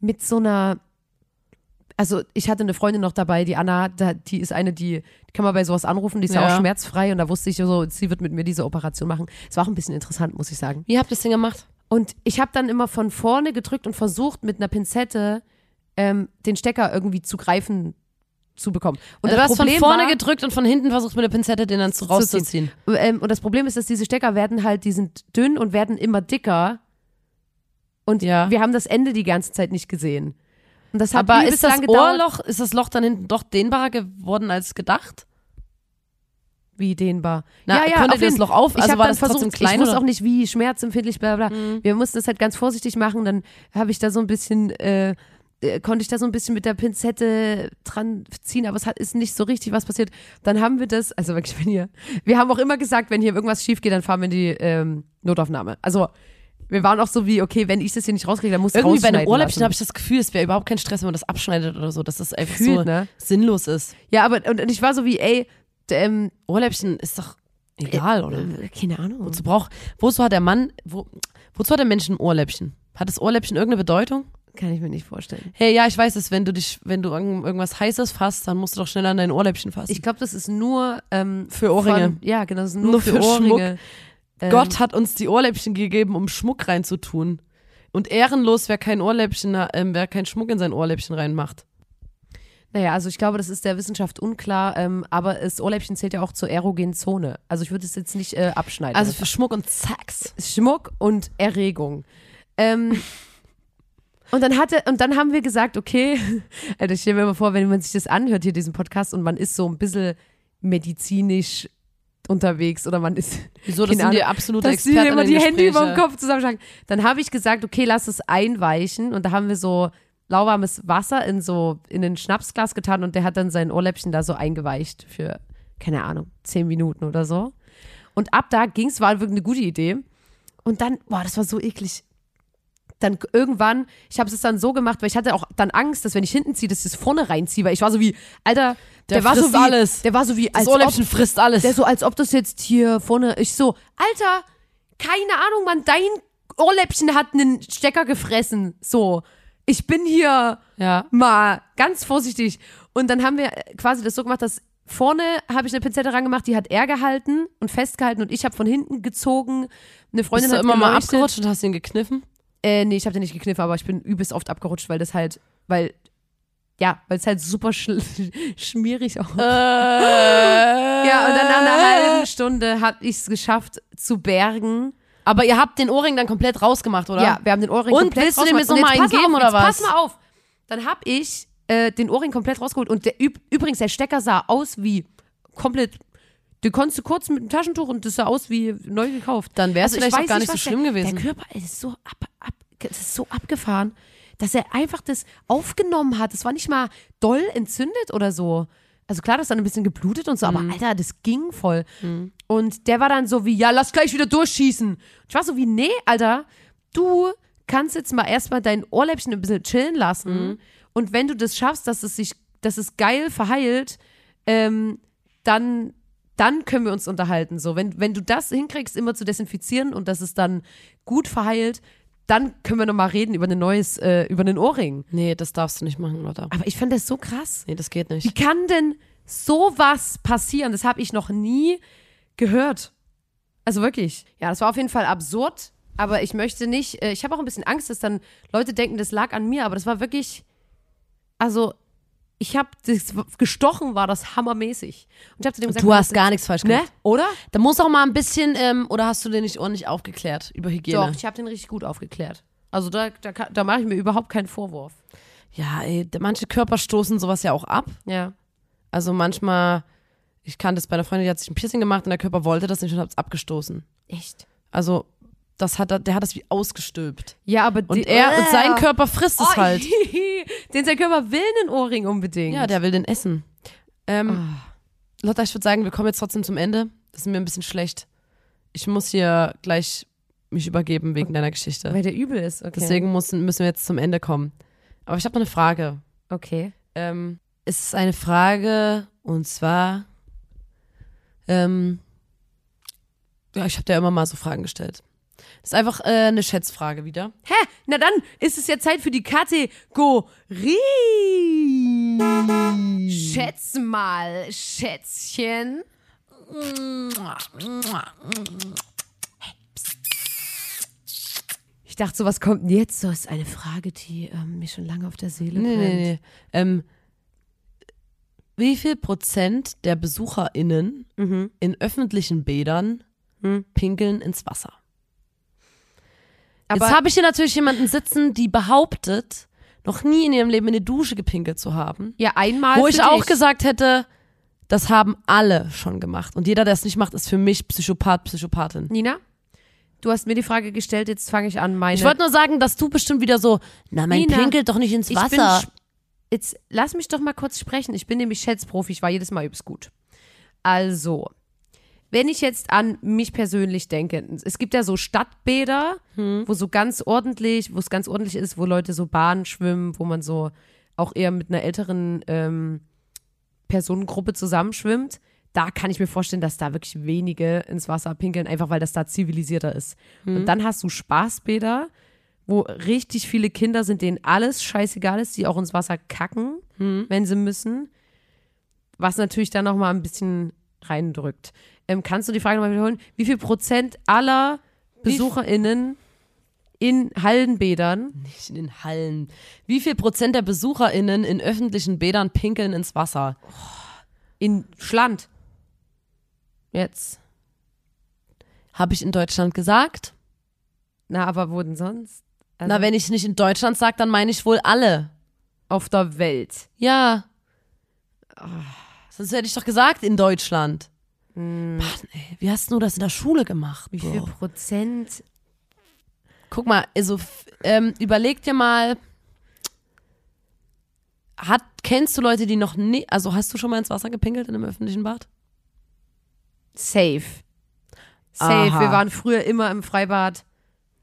mit so einer also ich hatte eine Freundin noch dabei, die Anna, die ist eine, die, die kann man bei sowas anrufen, die ist ja. Ja. auch schmerzfrei und da wusste ich so, sie wird mit mir diese Operation machen. Es war auch ein bisschen interessant, muss ich sagen. Wie habt ihr das denn gemacht? Und ich habe dann immer von vorne gedrückt und versucht mit einer Pinzette ähm, den Stecker irgendwie zu greifen zu bekommen. Und Also du hast von vorne war, gedrückt und von hinten versucht mit der Pinzette den dann zu rauszuziehen. ähm, und das Problem ist, dass diese Stecker werden halt, die sind dünn und werden immer dicker. Und Ja. wir haben das Ende die ganze Zeit nicht gesehen. Und das hat Aber ist das. Ohrloch, ist das Loch dann hinten doch dehnbarer geworden als gedacht? Wie dehnbar. Na, ja, ja, konntet auf das Loch auf? Ich Also hab war das trotzdem versucht, klein, Ich wusste auch nicht, wie schmerzempfindlich, bla bla. Mhm. Wir mussten das halt ganz vorsichtig machen. Dann habe ich da so ein bisschen, äh, äh, konnte ich da so ein bisschen mit der Pinzette dran ziehen, aber es hat, ist nicht so richtig was passiert. Dann haben wir das, also wirklich, wenn hier, wir haben auch immer gesagt, wenn hier irgendwas schief geht, dann fahren wir in die ähm, Notaufnahme. Also wir waren auch so wie, okay, wenn ich das hier nicht rauskriege, dann muss es Irgendwie bei einem Ohrläppchen habe ich das Gefühl, es wäre überhaupt kein Stress, wenn man das abschneidet oder so, dass das einfach Gefühlt, so ne? sinnlos ist. Ja, aber und, und ich war so wie, ey, ähm, Ohrläppchen ist doch egal, oder? äh, keine Ahnung. Wozu braucht, wozu hat der Mann, wo, wozu hat der Mensch ein Ohrläppchen? Hat das Ohrläppchen irgendeine Bedeutung? Kann ich mir nicht vorstellen. Hey, ja, ich weiß es, wenn du dich, wenn du irgend- irgendwas Heißes fasst, dann musst du doch schneller an dein Ohrläppchen fassen. Ich glaube, das ist nur ähm, Für Ohrringe. Von, ja, genau, das ist nur, Nur für, für Ohrringe. Ähm, Gott hat uns die Ohrläppchen gegeben, um Schmuck reinzutun. Und ehrenlos, wer kein Ohrläppchen, ähm, wer keinen Schmuck in sein Ohrläppchen reinmacht. Naja, also ich glaube, das ist der Wissenschaft unklar, ähm, aber das Ohrläppchen zählt ja auch zur erogenen Zone. Also ich würde es jetzt nicht äh, abschneiden. Also für Schmuck und Sex. Schmuck und Erregung. Ähm, *laughs* und dann hatte, und dann haben wir gesagt, okay, *laughs* also ich stelle mir mal vor, wenn man sich das anhört hier, diesen Podcast, und man ist so ein bisschen medizinisch unterwegs oder man ist Wieso, das sind die absolute dass die Experten immer in die den Hände über dem Gespräche. Kopf zusammenschlagen. Dann habe ich gesagt, okay, lass es einweichen und da haben wir so lauwarmes Wasser in so in ein Schnapsglas getan und der hat dann sein Ohrläppchen da so eingeweicht für keine Ahnung zehn Minuten oder so. Und ab da ging's, war wirklich eine gute Idee. Und dann, boah, das war so eklig. Dann irgendwann, ich habe es dann so gemacht, weil ich hatte auch dann Angst, dass wenn ich hinten ziehe, dass ich es vorne reinziehe, weil ich war so wie, Alter, der, Der war so frisst wie, alles. der war so wie, Das als ob, Ohrläppchen frisst alles. der so, als ob das jetzt hier vorne, ich so, Alter, keine Ahnung, Mann, dein Ohrläppchen hat einen Stecker gefressen. So, ich bin hier ja. mal ganz vorsichtig. Und dann haben wir quasi das so gemacht, dass vorne habe ich eine Pinzette rangemacht, die hat er gehalten und festgehalten und ich habe von hinten gezogen. Eine Freundin Bist du hat immer mal geleuchtet. abgerutscht und hast ihn gekniffen? Äh, nee, ich habe den nicht gekniffen, aber ich bin übelst oft abgerutscht, weil das halt, weil, ja, weil es halt super schl *laughs* schmierig auch Äh, *laughs* Ja, und dann nach einer halben Stunde habe ich es geschafft zu bergen. Aber ihr habt den Ohrring dann komplett rausgemacht, oder? Ja, wir haben den Ohrring Und komplett willst du dem jetzt rausgemacht. noch Und mal einen geben, oder was? Pass mal auf. Dann habe ich äh, den Ohrring komplett rausgeholt und der, üb übrigens der Stecker sah aus wie komplett. Den konntest du kurz mit dem Taschentuch und das sah aus wie neu gekauft. Dann wäre es Also ich vielleicht auch gar nicht so was schlimm der, gewesen. Der Körper ist so ab, ab, das ist so abgefahren, dass er einfach das aufgenommen hat. Das war nicht mal doll entzündet oder so. Also klar, das dann ein bisschen geblutet und so, Mhm. aber Alter, das ging voll. Und der war dann so wie, ja, lass gleich wieder durchschießen. Und ich war so wie, nee, Alter, du kannst jetzt mal erstmal dein Ohrläppchen ein bisschen chillen lassen. Mhm. Und wenn du das schaffst, dass es sich, dass es geil verheilt, ähm, dann, dann können wir uns unterhalten. So, wenn, wenn du das hinkriegst, immer zu desinfizieren und dass es dann gut verheilt, dann können wir nochmal reden über ein neues, äh, über einen Ohrring. Nee, das darfst du nicht machen, Lotta. Aber ich fand das so krass. Nee, das geht Wie nicht. kann denn sowas passieren? Das habe ich noch nie gehört. Also wirklich. Ja, das war auf jeden Fall absurd. Aber ich möchte nicht, äh, ich habe auch ein bisschen Angst, dass dann Leute denken, das lag an mir. Aber das war wirklich, also ich habe das gestochen, war das hammermäßig. Und ich habe zu dem gesagt, Du hast das- gar nichts falsch ne? gemacht. Oder? Da muss auch mal ein bisschen, ähm, oder hast du den nicht ordentlich aufgeklärt über Hygiene? Doch, ich habe den richtig gut aufgeklärt. Also da, da, kann- da mache ich mir überhaupt keinen Vorwurf. Ja, ey, manche Körper stoßen sowas ja auch ab. Ja. Also manchmal, ich kannte es bei einer Freundin, die hat sich ein Piercing gemacht und der Körper wollte das nicht und hat es abgestoßen. Echt? Also das hat er, der hat das wie ausgestülpt. Ja, aber Und die- er und Äh. sein Körper frisst es Oh, halt. *laughs* Den sein Körper will einen Ohrring unbedingt. Ja, der will den essen. Ähm, Lotta, ich würde sagen, wir kommen jetzt trotzdem zum Ende. Das ist mir ein bisschen schlecht. Ich muss hier gleich mich übergeben wegen deiner Geschichte. Weil der übel ist, okay. Deswegen müssen, müssen wir jetzt zum Ende kommen. Aber ich habe noch eine Frage. Okay. Ähm, es ist eine Frage und zwar, ähm, ja, ich habe dir immer mal so Fragen gestellt. Das ist einfach äh, eine Schätzfrage wieder. Hä? Na dann ist es ja Zeit für die Kategorie. Schätz mal, Schätzchen. Ich dachte, so was kommt denn jetzt? So ist eine Frage, die ähm, mir schon lange auf der Seele Nee, brennt. nee, nee. Ähm, wie viel Prozent der BesucherInnen Mhm. in öffentlichen Bädern Hm. pinkeln ins Wasser? Aber Jetzt habe ich hier natürlich jemanden sitzen, die behauptet, noch nie in ihrem Leben in die Dusche gepinkelt zu haben. ja, einmal. Wo ich auch dich. gesagt hätte, das haben alle schon gemacht. Und jeder, der es nicht macht, ist für mich Psychopath, Psychopathin. Nina, du hast mir die Frage gestellt, jetzt fange ich an, meine. Ich wollte nur sagen, dass du bestimmt wieder so, na, man Nina, pinkelt doch nicht ins bin Wasser. sch- jetzt lass mich doch mal kurz sprechen. Ich bin nämlich Schätzprofi, ich war jedes Mal übelst gut. Also, wenn ich jetzt an mich persönlich denke, es gibt ja so Stadtbäder, wo so ganz ordentlich, wo es ganz ordentlich ist, wo Leute so Bahnen schwimmen, wo man so auch eher mit einer älteren ähm, Personengruppe zusammenschwimmt. Da kann ich mir vorstellen, dass da wirklich wenige ins Wasser pinkeln, einfach weil das da zivilisierter ist. Und dann hast du Spaßbäder, wo richtig viele Kinder sind, denen alles scheißegal ist, die auch ins Wasser kacken, wenn sie müssen. Was natürlich dann nochmal ein bisschen reindrückt. Ähm, kannst du die Frage nochmal wiederholen? Wie viel Prozent aller BesucherInnen in Hallenbädern Nicht in den Hallen. Wie viel Prozent der BesucherInnen in öffentlichen Bädern pinkeln ins Wasser? in Schland? Jetzt. Habe ich in Deutschland gesagt? Na, aber wo denn sonst? Also Na, wenn ich nicht in Deutschland sage, dann meine ich wohl alle. auf der Welt. Ja. Sonst hätte ich doch gesagt, in Deutschland. Mann, ey, wie hast du das in der Schule gemacht? Wie viel Bro? Prozent? Guck mal, also ähm, überleg dir mal, hat, kennst du Leute, die noch nie, also hast du schon mal ins Wasser gepinkelt in einem öffentlichen Bad? Safe. Safe. Aha. Wir waren früher immer im Freibad.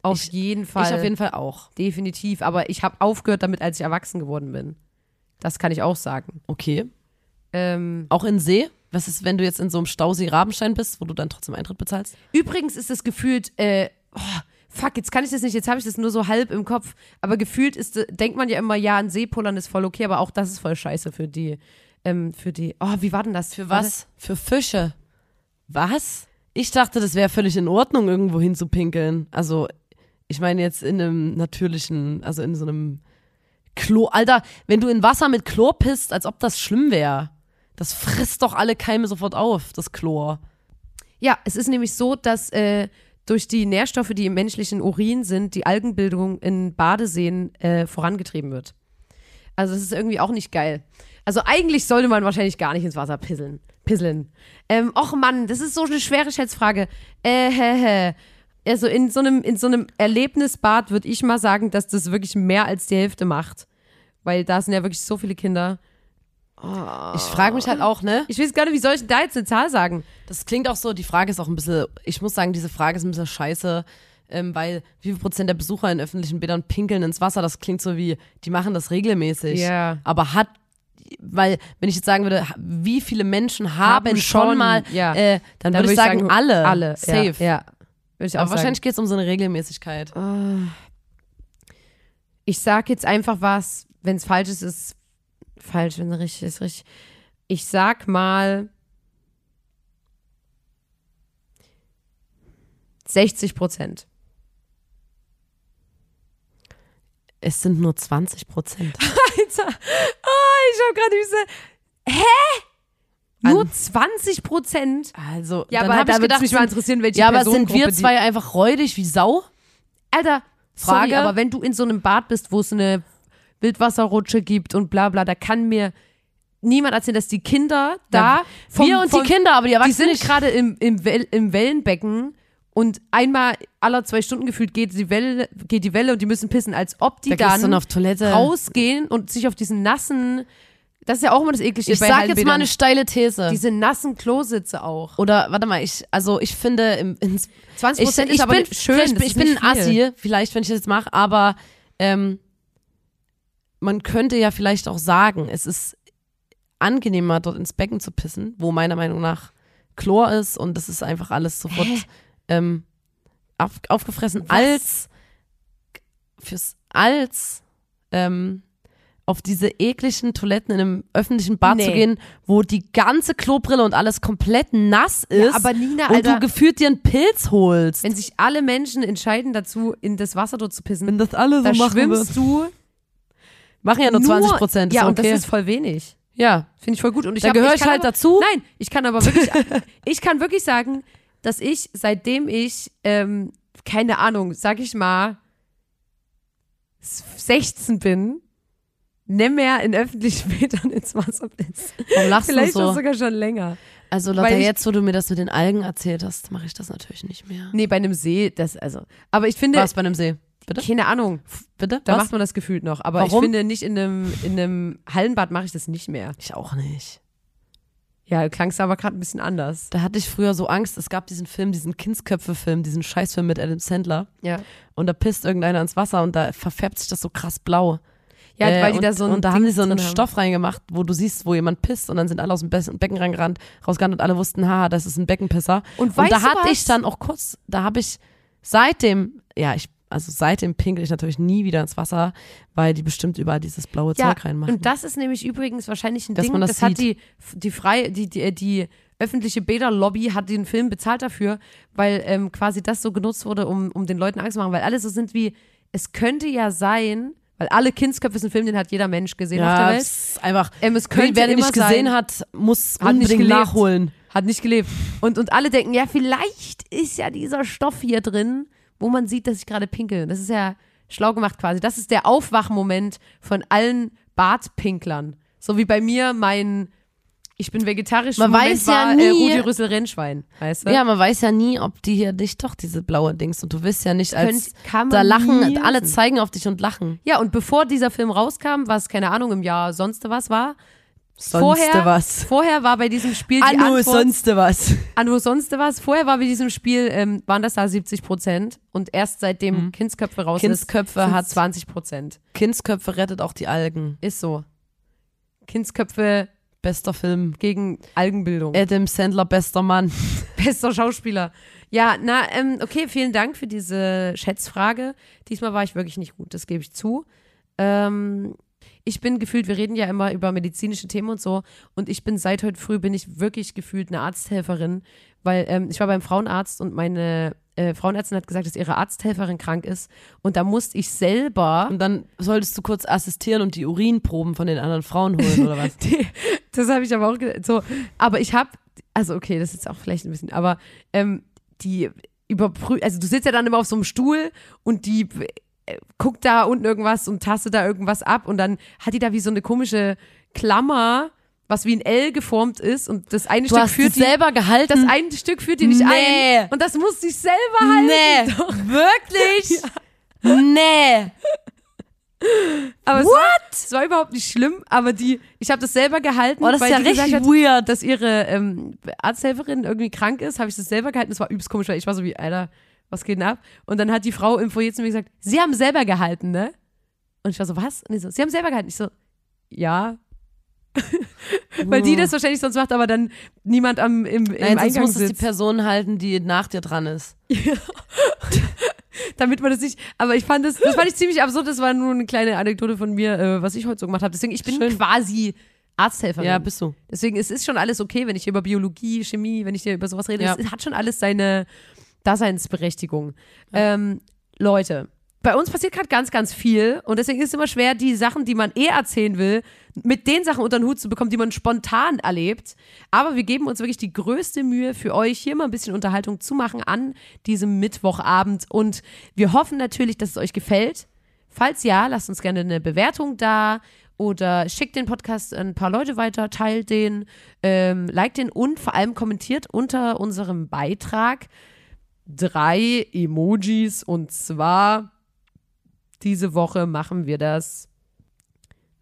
Auf Ich- jeden Fall. Ich auf jeden Fall auch. Definitiv. Aber ich habe aufgehört damit, als ich erwachsen geworden bin. Das kann ich auch sagen. Okay. Ähm, Auch in See? Was ist, wenn du jetzt in so einem Stausee Rabenstein bist, wo du dann trotzdem Eintritt bezahlst? übrigens ist es gefühlt, äh, oh, fuck, jetzt kann ich das nicht, jetzt habe ich das nur so halb im Kopf. Aber gefühlt ist, äh, denkt man ja immer, ja, ein Seepullern ist voll okay, aber auch das ist voll scheiße für die, ähm, für die, oh, wie war denn das? Für was? Für Fische. Was? Ich dachte, das wäre völlig in Ordnung, irgendwo hin zu pinkeln. Also, ich meine jetzt in einem natürlichen, also in so einem Klo. Alter, wenn du in Wasser mit Chlor pisst, als ob das schlimm wäre. Das frisst doch alle Keime sofort auf, das Chlor. Ja, es ist nämlich so, dass äh, durch die Nährstoffe, die im menschlichen Urin sind, die Algenbildung in Badeseen äh, vorangetrieben wird. Also das ist irgendwie auch nicht geil. Also eigentlich sollte man wahrscheinlich gar nicht ins Wasser pisseln. Pisseln. Ähm, och Mann, das ist so eine schwere Schätzfrage. Äh, hä, hä. Also in so einem, in so einem Erlebnisbad würde ich mal sagen, dass das wirklich mehr als die Hälfte macht. Weil da sind ja wirklich so viele Kinder. Ich frage mich halt auch, ne? Ich weiß gar nicht, wie soll ich da jetzt eine Zahl sagen? Das klingt auch so, die Frage ist auch ein bisschen, ich muss sagen, diese Frage ist ein bisschen scheiße, ähm, weil wie viel Prozent der Besucher in öffentlichen Bädern pinkeln ins Wasser, das klingt so wie, die machen das regelmäßig. Ja. Aber hat, weil, wenn ich jetzt sagen würde, wie viele Menschen haben, Haben schon, schon, mal, ja. äh, dann, würde ich sagen, alle. Alle. Safe. Ja, ja. Würde ich auch Aber sagen. wahrscheinlich geht es um so eine Regelmäßigkeit. Ich sag jetzt einfach was, wenn es falsch ist, ist falsch, wenn es richtig ist, richtig. Ich sag mal 60 Prozent. Es sind nur 20 Prozent. *laughs* Alter, oh, ich hab gerade diese. Hä? Nur 20 Prozent? Also, Ja, dann aber hab da ich würde gedacht, mich mal interessieren, welche ja, aber sind wir zwei einfach räudig wie Sau? Alter, sorry, Frage? aber wenn du in so einem Bad bist, wo es eine Wildwasserrutsche gibt und bla bla, da kann mir niemand erzählen, dass die Kinder da. vom- wir und vom- die Kinder, aber die Die Erwachsenen sind nicht. gerade im, im, Well, im Wellenbecken und einmal aller zwei Stunden gefühlt geht die Welle, geht die Welle und die müssen pissen, als ob die Da dann dann auf Toilette. rausgehen und sich auf diesen nassen Das ist ja auch immer das Eklige Ich bei sag jetzt mal eine steile These. Diese nassen Klositze auch. Oder warte mal, ich also ich finde im, ins, 20 ich, Prozent ich ist aber bin, schön. ich bin ein. Assi, vielleicht, wenn ich das jetzt mache, aber ähm, man könnte ja vielleicht auch sagen, es ist angenehmer, dort ins Becken zu pissen, wo meiner Meinung nach Chlor ist und das ist einfach alles sofort ähm, auf, aufgefressen, Was? als fürs als ähm, auf diese ekligen Toiletten in einem öffentlichen Bad Nee. zu gehen, wo die ganze Klobrille und alles komplett nass ist Ja, aber Nina, und Alter, du gefühlt dir einen Pilz holst. wenn sich alle Menschen entscheiden dazu, in das Wasser dort zu pissen, das alle da schwimmst du machen ja nur 20 Prozent, Ja, ist und okay. das ist voll wenig. ja, Finde ich voll gut. Und ich da gehöre ich, halt aber, dazu. Nein, ich kann aber wirklich, *laughs* ich kann wirklich sagen, dass ich, seitdem ich, ähm, keine Ahnung, sag ich mal, 16 bin, nicht mehr in öffentlichen Bädern ins Wasser bist. Warum lachst Vielleicht du auch so? sogar schon länger. Also Lotta, jetzt, wo du mir das mit den Algen erzählt hast, mache ich das natürlich nicht mehr. Nee, bei einem See, das, also. Aber ich finde, Was bei einem See? Bitte? keine Ahnung, Bitte? da Was? macht man das gefühlt noch. Aber Warum? ich finde, nicht in einem, in einem Hallenbad mache ich das nicht mehr. Ich auch nicht. Ja, klangst aber gerade ein bisschen anders. Da hatte ich früher so Angst. Es gab diesen Film, diesen Kindsköpfe-Film, diesen Scheißfilm mit Adam Sandler. Ja. Und da pisst irgendeiner ins Wasser und da verfärbt sich das so krass blau. Ja, Äh, weil die und, da so ein Und da haben die so einen. Stoff reingemacht, wo du siehst, wo jemand pisst und dann sind alle aus dem Be Becken reingerannt, rausgerannt und alle wussten, haha, das ist ein Beckenpisser. Und Und da hatte ich dann auch kurz, da habe ich seitdem, ja, ich, also seitdem pinkel ich natürlich nie wieder ins Wasser, weil die bestimmt überall dieses blaue Ja, Zeug reinmachen. und das ist nämlich übrigens wahrscheinlich ein Dass Ding, man das das, hat die, die frei, die, die, die öffentliche Bäderlobby hat den Film bezahlt dafür, weil ähm, quasi das so genutzt wurde, um, um den Leuten Angst zu machen, weil alle so sind wie, es könnte ja sein, weil alle Kindsköpfe ist ein Film, den hat jeder Mensch gesehen auf der ja, Welt. ist einfach, Ähm, es könnte wer den nicht gesehen sein, hat, muss Hat nicht unbedingt gelebt. nachholen. Hat nicht gelebt. Und, und alle denken, ja, vielleicht ist ja dieser Stoff hier drin, wo man sieht, dass ich gerade pinkel. Das ist ja schlau gemacht quasi. Das ist der Aufwachmoment von allen Bartpinklern. So wie bei mir mein Ich bin vegetarisch Man Moment weiß ja war, nie- Äh, Rudi Rüssel Rennschwein, weißt du? Ja, man weiß ja nie, ob die hier nicht doch diese blaue Dings und du wirst ja nicht als Könnt- da lachen, alle zeigen auf dich und lachen. Ja, und bevor dieser Film rauskam, was, keine Ahnung, im Jahr sonst was war, Sonst vorher, was. vorher war bei diesem Spiel die Anno Antwort, sonst was. Anno sonst was, vorher war bei diesem Spiel, ähm, waren das da 70 Prozent und erst seitdem Kindsköpfe raus Kindsköpfe ist, hat- 20 Prozent. Kindsköpfe rettet auch die Algen. Ist so. Kindsköpfe Bester Film. gegen Algenbildung. Adam Sandler, bester Mann. *laughs* Bester Schauspieler. Ja, na, ähm, okay, vielen Dank für diese Schätzfrage. Diesmal war ich wirklich nicht gut, das gebe ich zu. Ähm, ich bin gefühlt, wir reden ja immer über medizinische Themen und so, und ich bin seit heute früh, bin ich wirklich gefühlt eine Arzthelferin, weil ähm, ich war beim Frauenarzt und meine äh, Frauenärztin hat gesagt, dass ihre Arzthelferin krank ist und da musste ich selber Und dann solltest du kurz assistieren und die Urinproben von den anderen Frauen holen, oder was? *laughs* Die, das habe ich aber auch gedacht. So, aber ich habe, also okay, das ist jetzt auch vielleicht ein bisschen, aber ähm, die überprüft, also du sitzt ja dann immer auf so einem Stuhl und die guckt da unten irgendwas und tastet da irgendwas ab und dann hat die da wie so eine komische Klammer, was wie ein L geformt ist und das eine Du Stück führt die selber gehalten. das eine Stück führt die nicht Nee. ein und das musste ich selber halten. nee, Doch. wirklich? *laughs* Nee. Aber es war, es war überhaupt nicht schlimm, aber die, ich habe das selber gehalten, Oh, das ist weil ja die gesagt richtig hat, weird. dass ihre ähm, Arzthelferin irgendwie krank ist, habe ich das selber gehalten. Das war übelst komisch, weil ich war so wie, Alter, was geht denn ab? Und dann hat die Frau im Foyer zu mir gesagt, Sie haben selber gehalten, ne? Und ich war so, was? Und so, Sie haben selber gehalten. Ich so, ja. *laughs* weil die das wahrscheinlich sonst macht, aber dann niemand am, im, im Nein, sonst Eingang muss es die sitzt. Person halten, die nach dir dran ist. *laughs* damit man das nicht, aber ich fand das, das fand ich ziemlich absurd, das war nur eine kleine Anekdote von mir, äh, was ich heute so gemacht habe. Deswegen, ich bin Schön. quasi Arzthelferin. Ja, bist du. Deswegen es ist schon alles okay, wenn ich hier über Biologie, Chemie, wenn ich hier über sowas rede. Ja. Es hat schon alles seine Daseinsberechtigung. Ähm, Leute, bei uns passiert gerade ganz, ganz viel und deswegen ist es immer schwer, die Sachen, die man eh erzählen will, mit den Sachen unter den Hut zu bekommen, die man spontan erlebt. Aber wir geben uns wirklich die größte Mühe für euch, hier mal ein bisschen Unterhaltung zu machen an diesem Mittwochabend und wir hoffen natürlich, dass es euch gefällt. Falls ja, lasst uns gerne eine Bewertung da oder schickt den Podcast ein paar Leute weiter, teilt den, ähm, liked den und vor allem kommentiert unter unserem Beitrag drei Emojis und zwar diese Woche machen wir das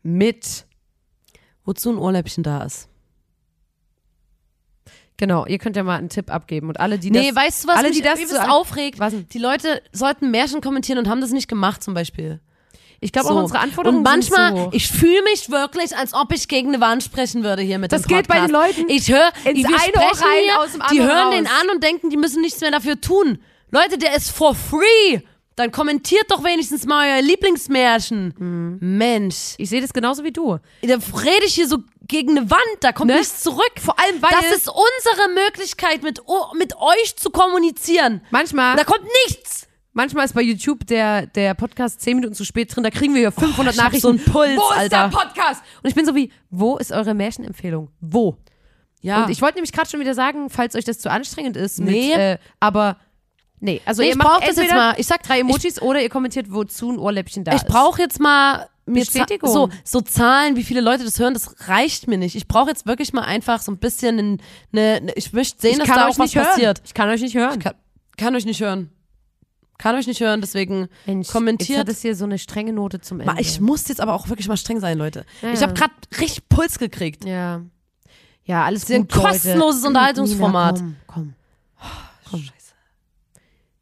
mit wozu ein Ohrläppchen da ist. Genau, ihr könnt ja mal einen Tipp abgeben und alle, die Nee, das, weißt du, was alle, mich die das zu- aufregt? Die Leute sollten Märchen kommentieren und haben das nicht gemacht zum Beispiel. Ich glaube So. auch unsere Anforderungen Und manchmal, so ich fühle mich wirklich, als ob ich gegen eine Wand sprechen würde hier mit Das dem geht bei den Podcast. Leuten Ich höre, wir eine sprechen rein, hier, aus dem die hören den raus. an und denken, die müssen nichts mehr dafür tun. Leute, der ist for free. Dann kommentiert doch wenigstens mal euer Lieblingsmärchen. Mhm. Mensch, ich sehe das genauso wie du. da rede ich hier so gegen eine Wand, da kommt Ne? nichts zurück. Vor allem, weil Das ist unsere Möglichkeit, mit, mit euch zu kommunizieren. manchmal, Da kommt nichts. Manchmal ist bei YouTube der, der Podcast 10 Minuten zu spät drin, da kriegen wir hier 500 ich hab Nachrichten. so einen Puls, wo ist Alter. der Podcast? Und ich bin so wie, wo ist eure Märchenempfehlung? Wo? Ja, Und ich wollte nämlich gerade schon wieder sagen, falls euch das zu anstrengend ist, Nee. mit, äh, aber nee, also Nee, ihr ich macht brauch das jetzt mal. Ich sag- drei Emojis oder ihr kommentiert, wozu ein Ohrläppchen da ich ist. brauche jetzt mal mir Bestätigung. so, so Zahlen, wie viele Leute das hören, das reicht mir nicht. Ich brauche jetzt wirklich mal einfach so ein bisschen eine, eine ich möchte sehen, ich dass kann da euch auch was nicht hören. passiert. Ich kann euch nicht hören. Kann, kann euch nicht hören. Kann euch nicht hören, deswegen Mensch, Jetzt kommentiert. hat es hier so eine strenge Note zum Ende. Ich muss jetzt aber auch wirklich mal streng sein, Leute. Ja, Ich habe gerade richtig Puls gekriegt. ja. Ja, alles ist ein gut, Leute. kostenloses Unterhaltungsformat. Nina, komm, komm. komm.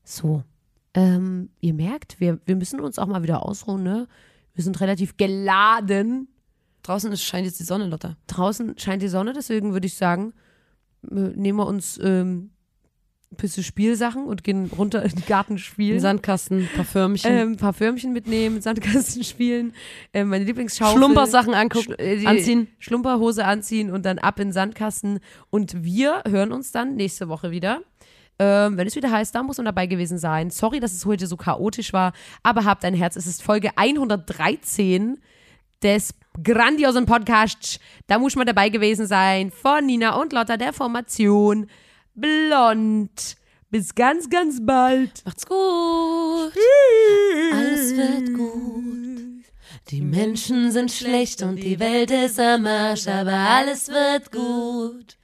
So. Ähm, ihr merkt, wir, wir müssen uns auch mal wieder ausruhen, ne? Wir sind relativ geladen. Draußen ist, scheint jetzt die Sonne, Lotta. Draußen scheint die Sonne, deswegen würde ich sagen, äh, nehmen wir uns ähm, bisschen Spielsachen und gehen runter in den Garten spielen. Sandkasten, Parfümchen, ähm, ein paar Förmchen mitnehmen, Sandkasten *laughs* spielen, ähm, meine Lieblingsschaufel. Schlumpersachen angucken, Schl- äh, anziehen. Schlumperhose anziehen und dann ab in den Sandkasten. Und wir hören uns dann nächste Woche wieder. Ähm, wenn es wieder heißt, da muss man dabei gewesen sein. Sorry, dass es heute so chaotisch war, aber habt ein Herz. Es ist Folge 113 des grandiosen Podcasts. Da muss man dabei gewesen sein. Von Nina und Lotta der Formation Blond. Bis ganz, ganz bald. Macht's gut. Alles wird gut. Die Menschen sind schlecht und die Welt ist am Arsch, aber alles wird gut.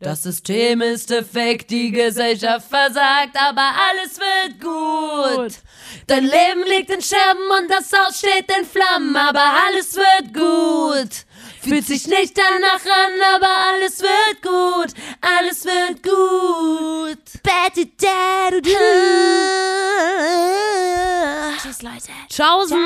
Das System ist defekt, die Gesellschaft versagt, aber alles wird gut. Dein Leben liegt in Scherben und das Haus steht in Flammen, aber alles wird gut. Fühlt sich nicht danach an, aber alles wird gut. Alles wird gut. Tschüss, Leute. Ciao. Ciao.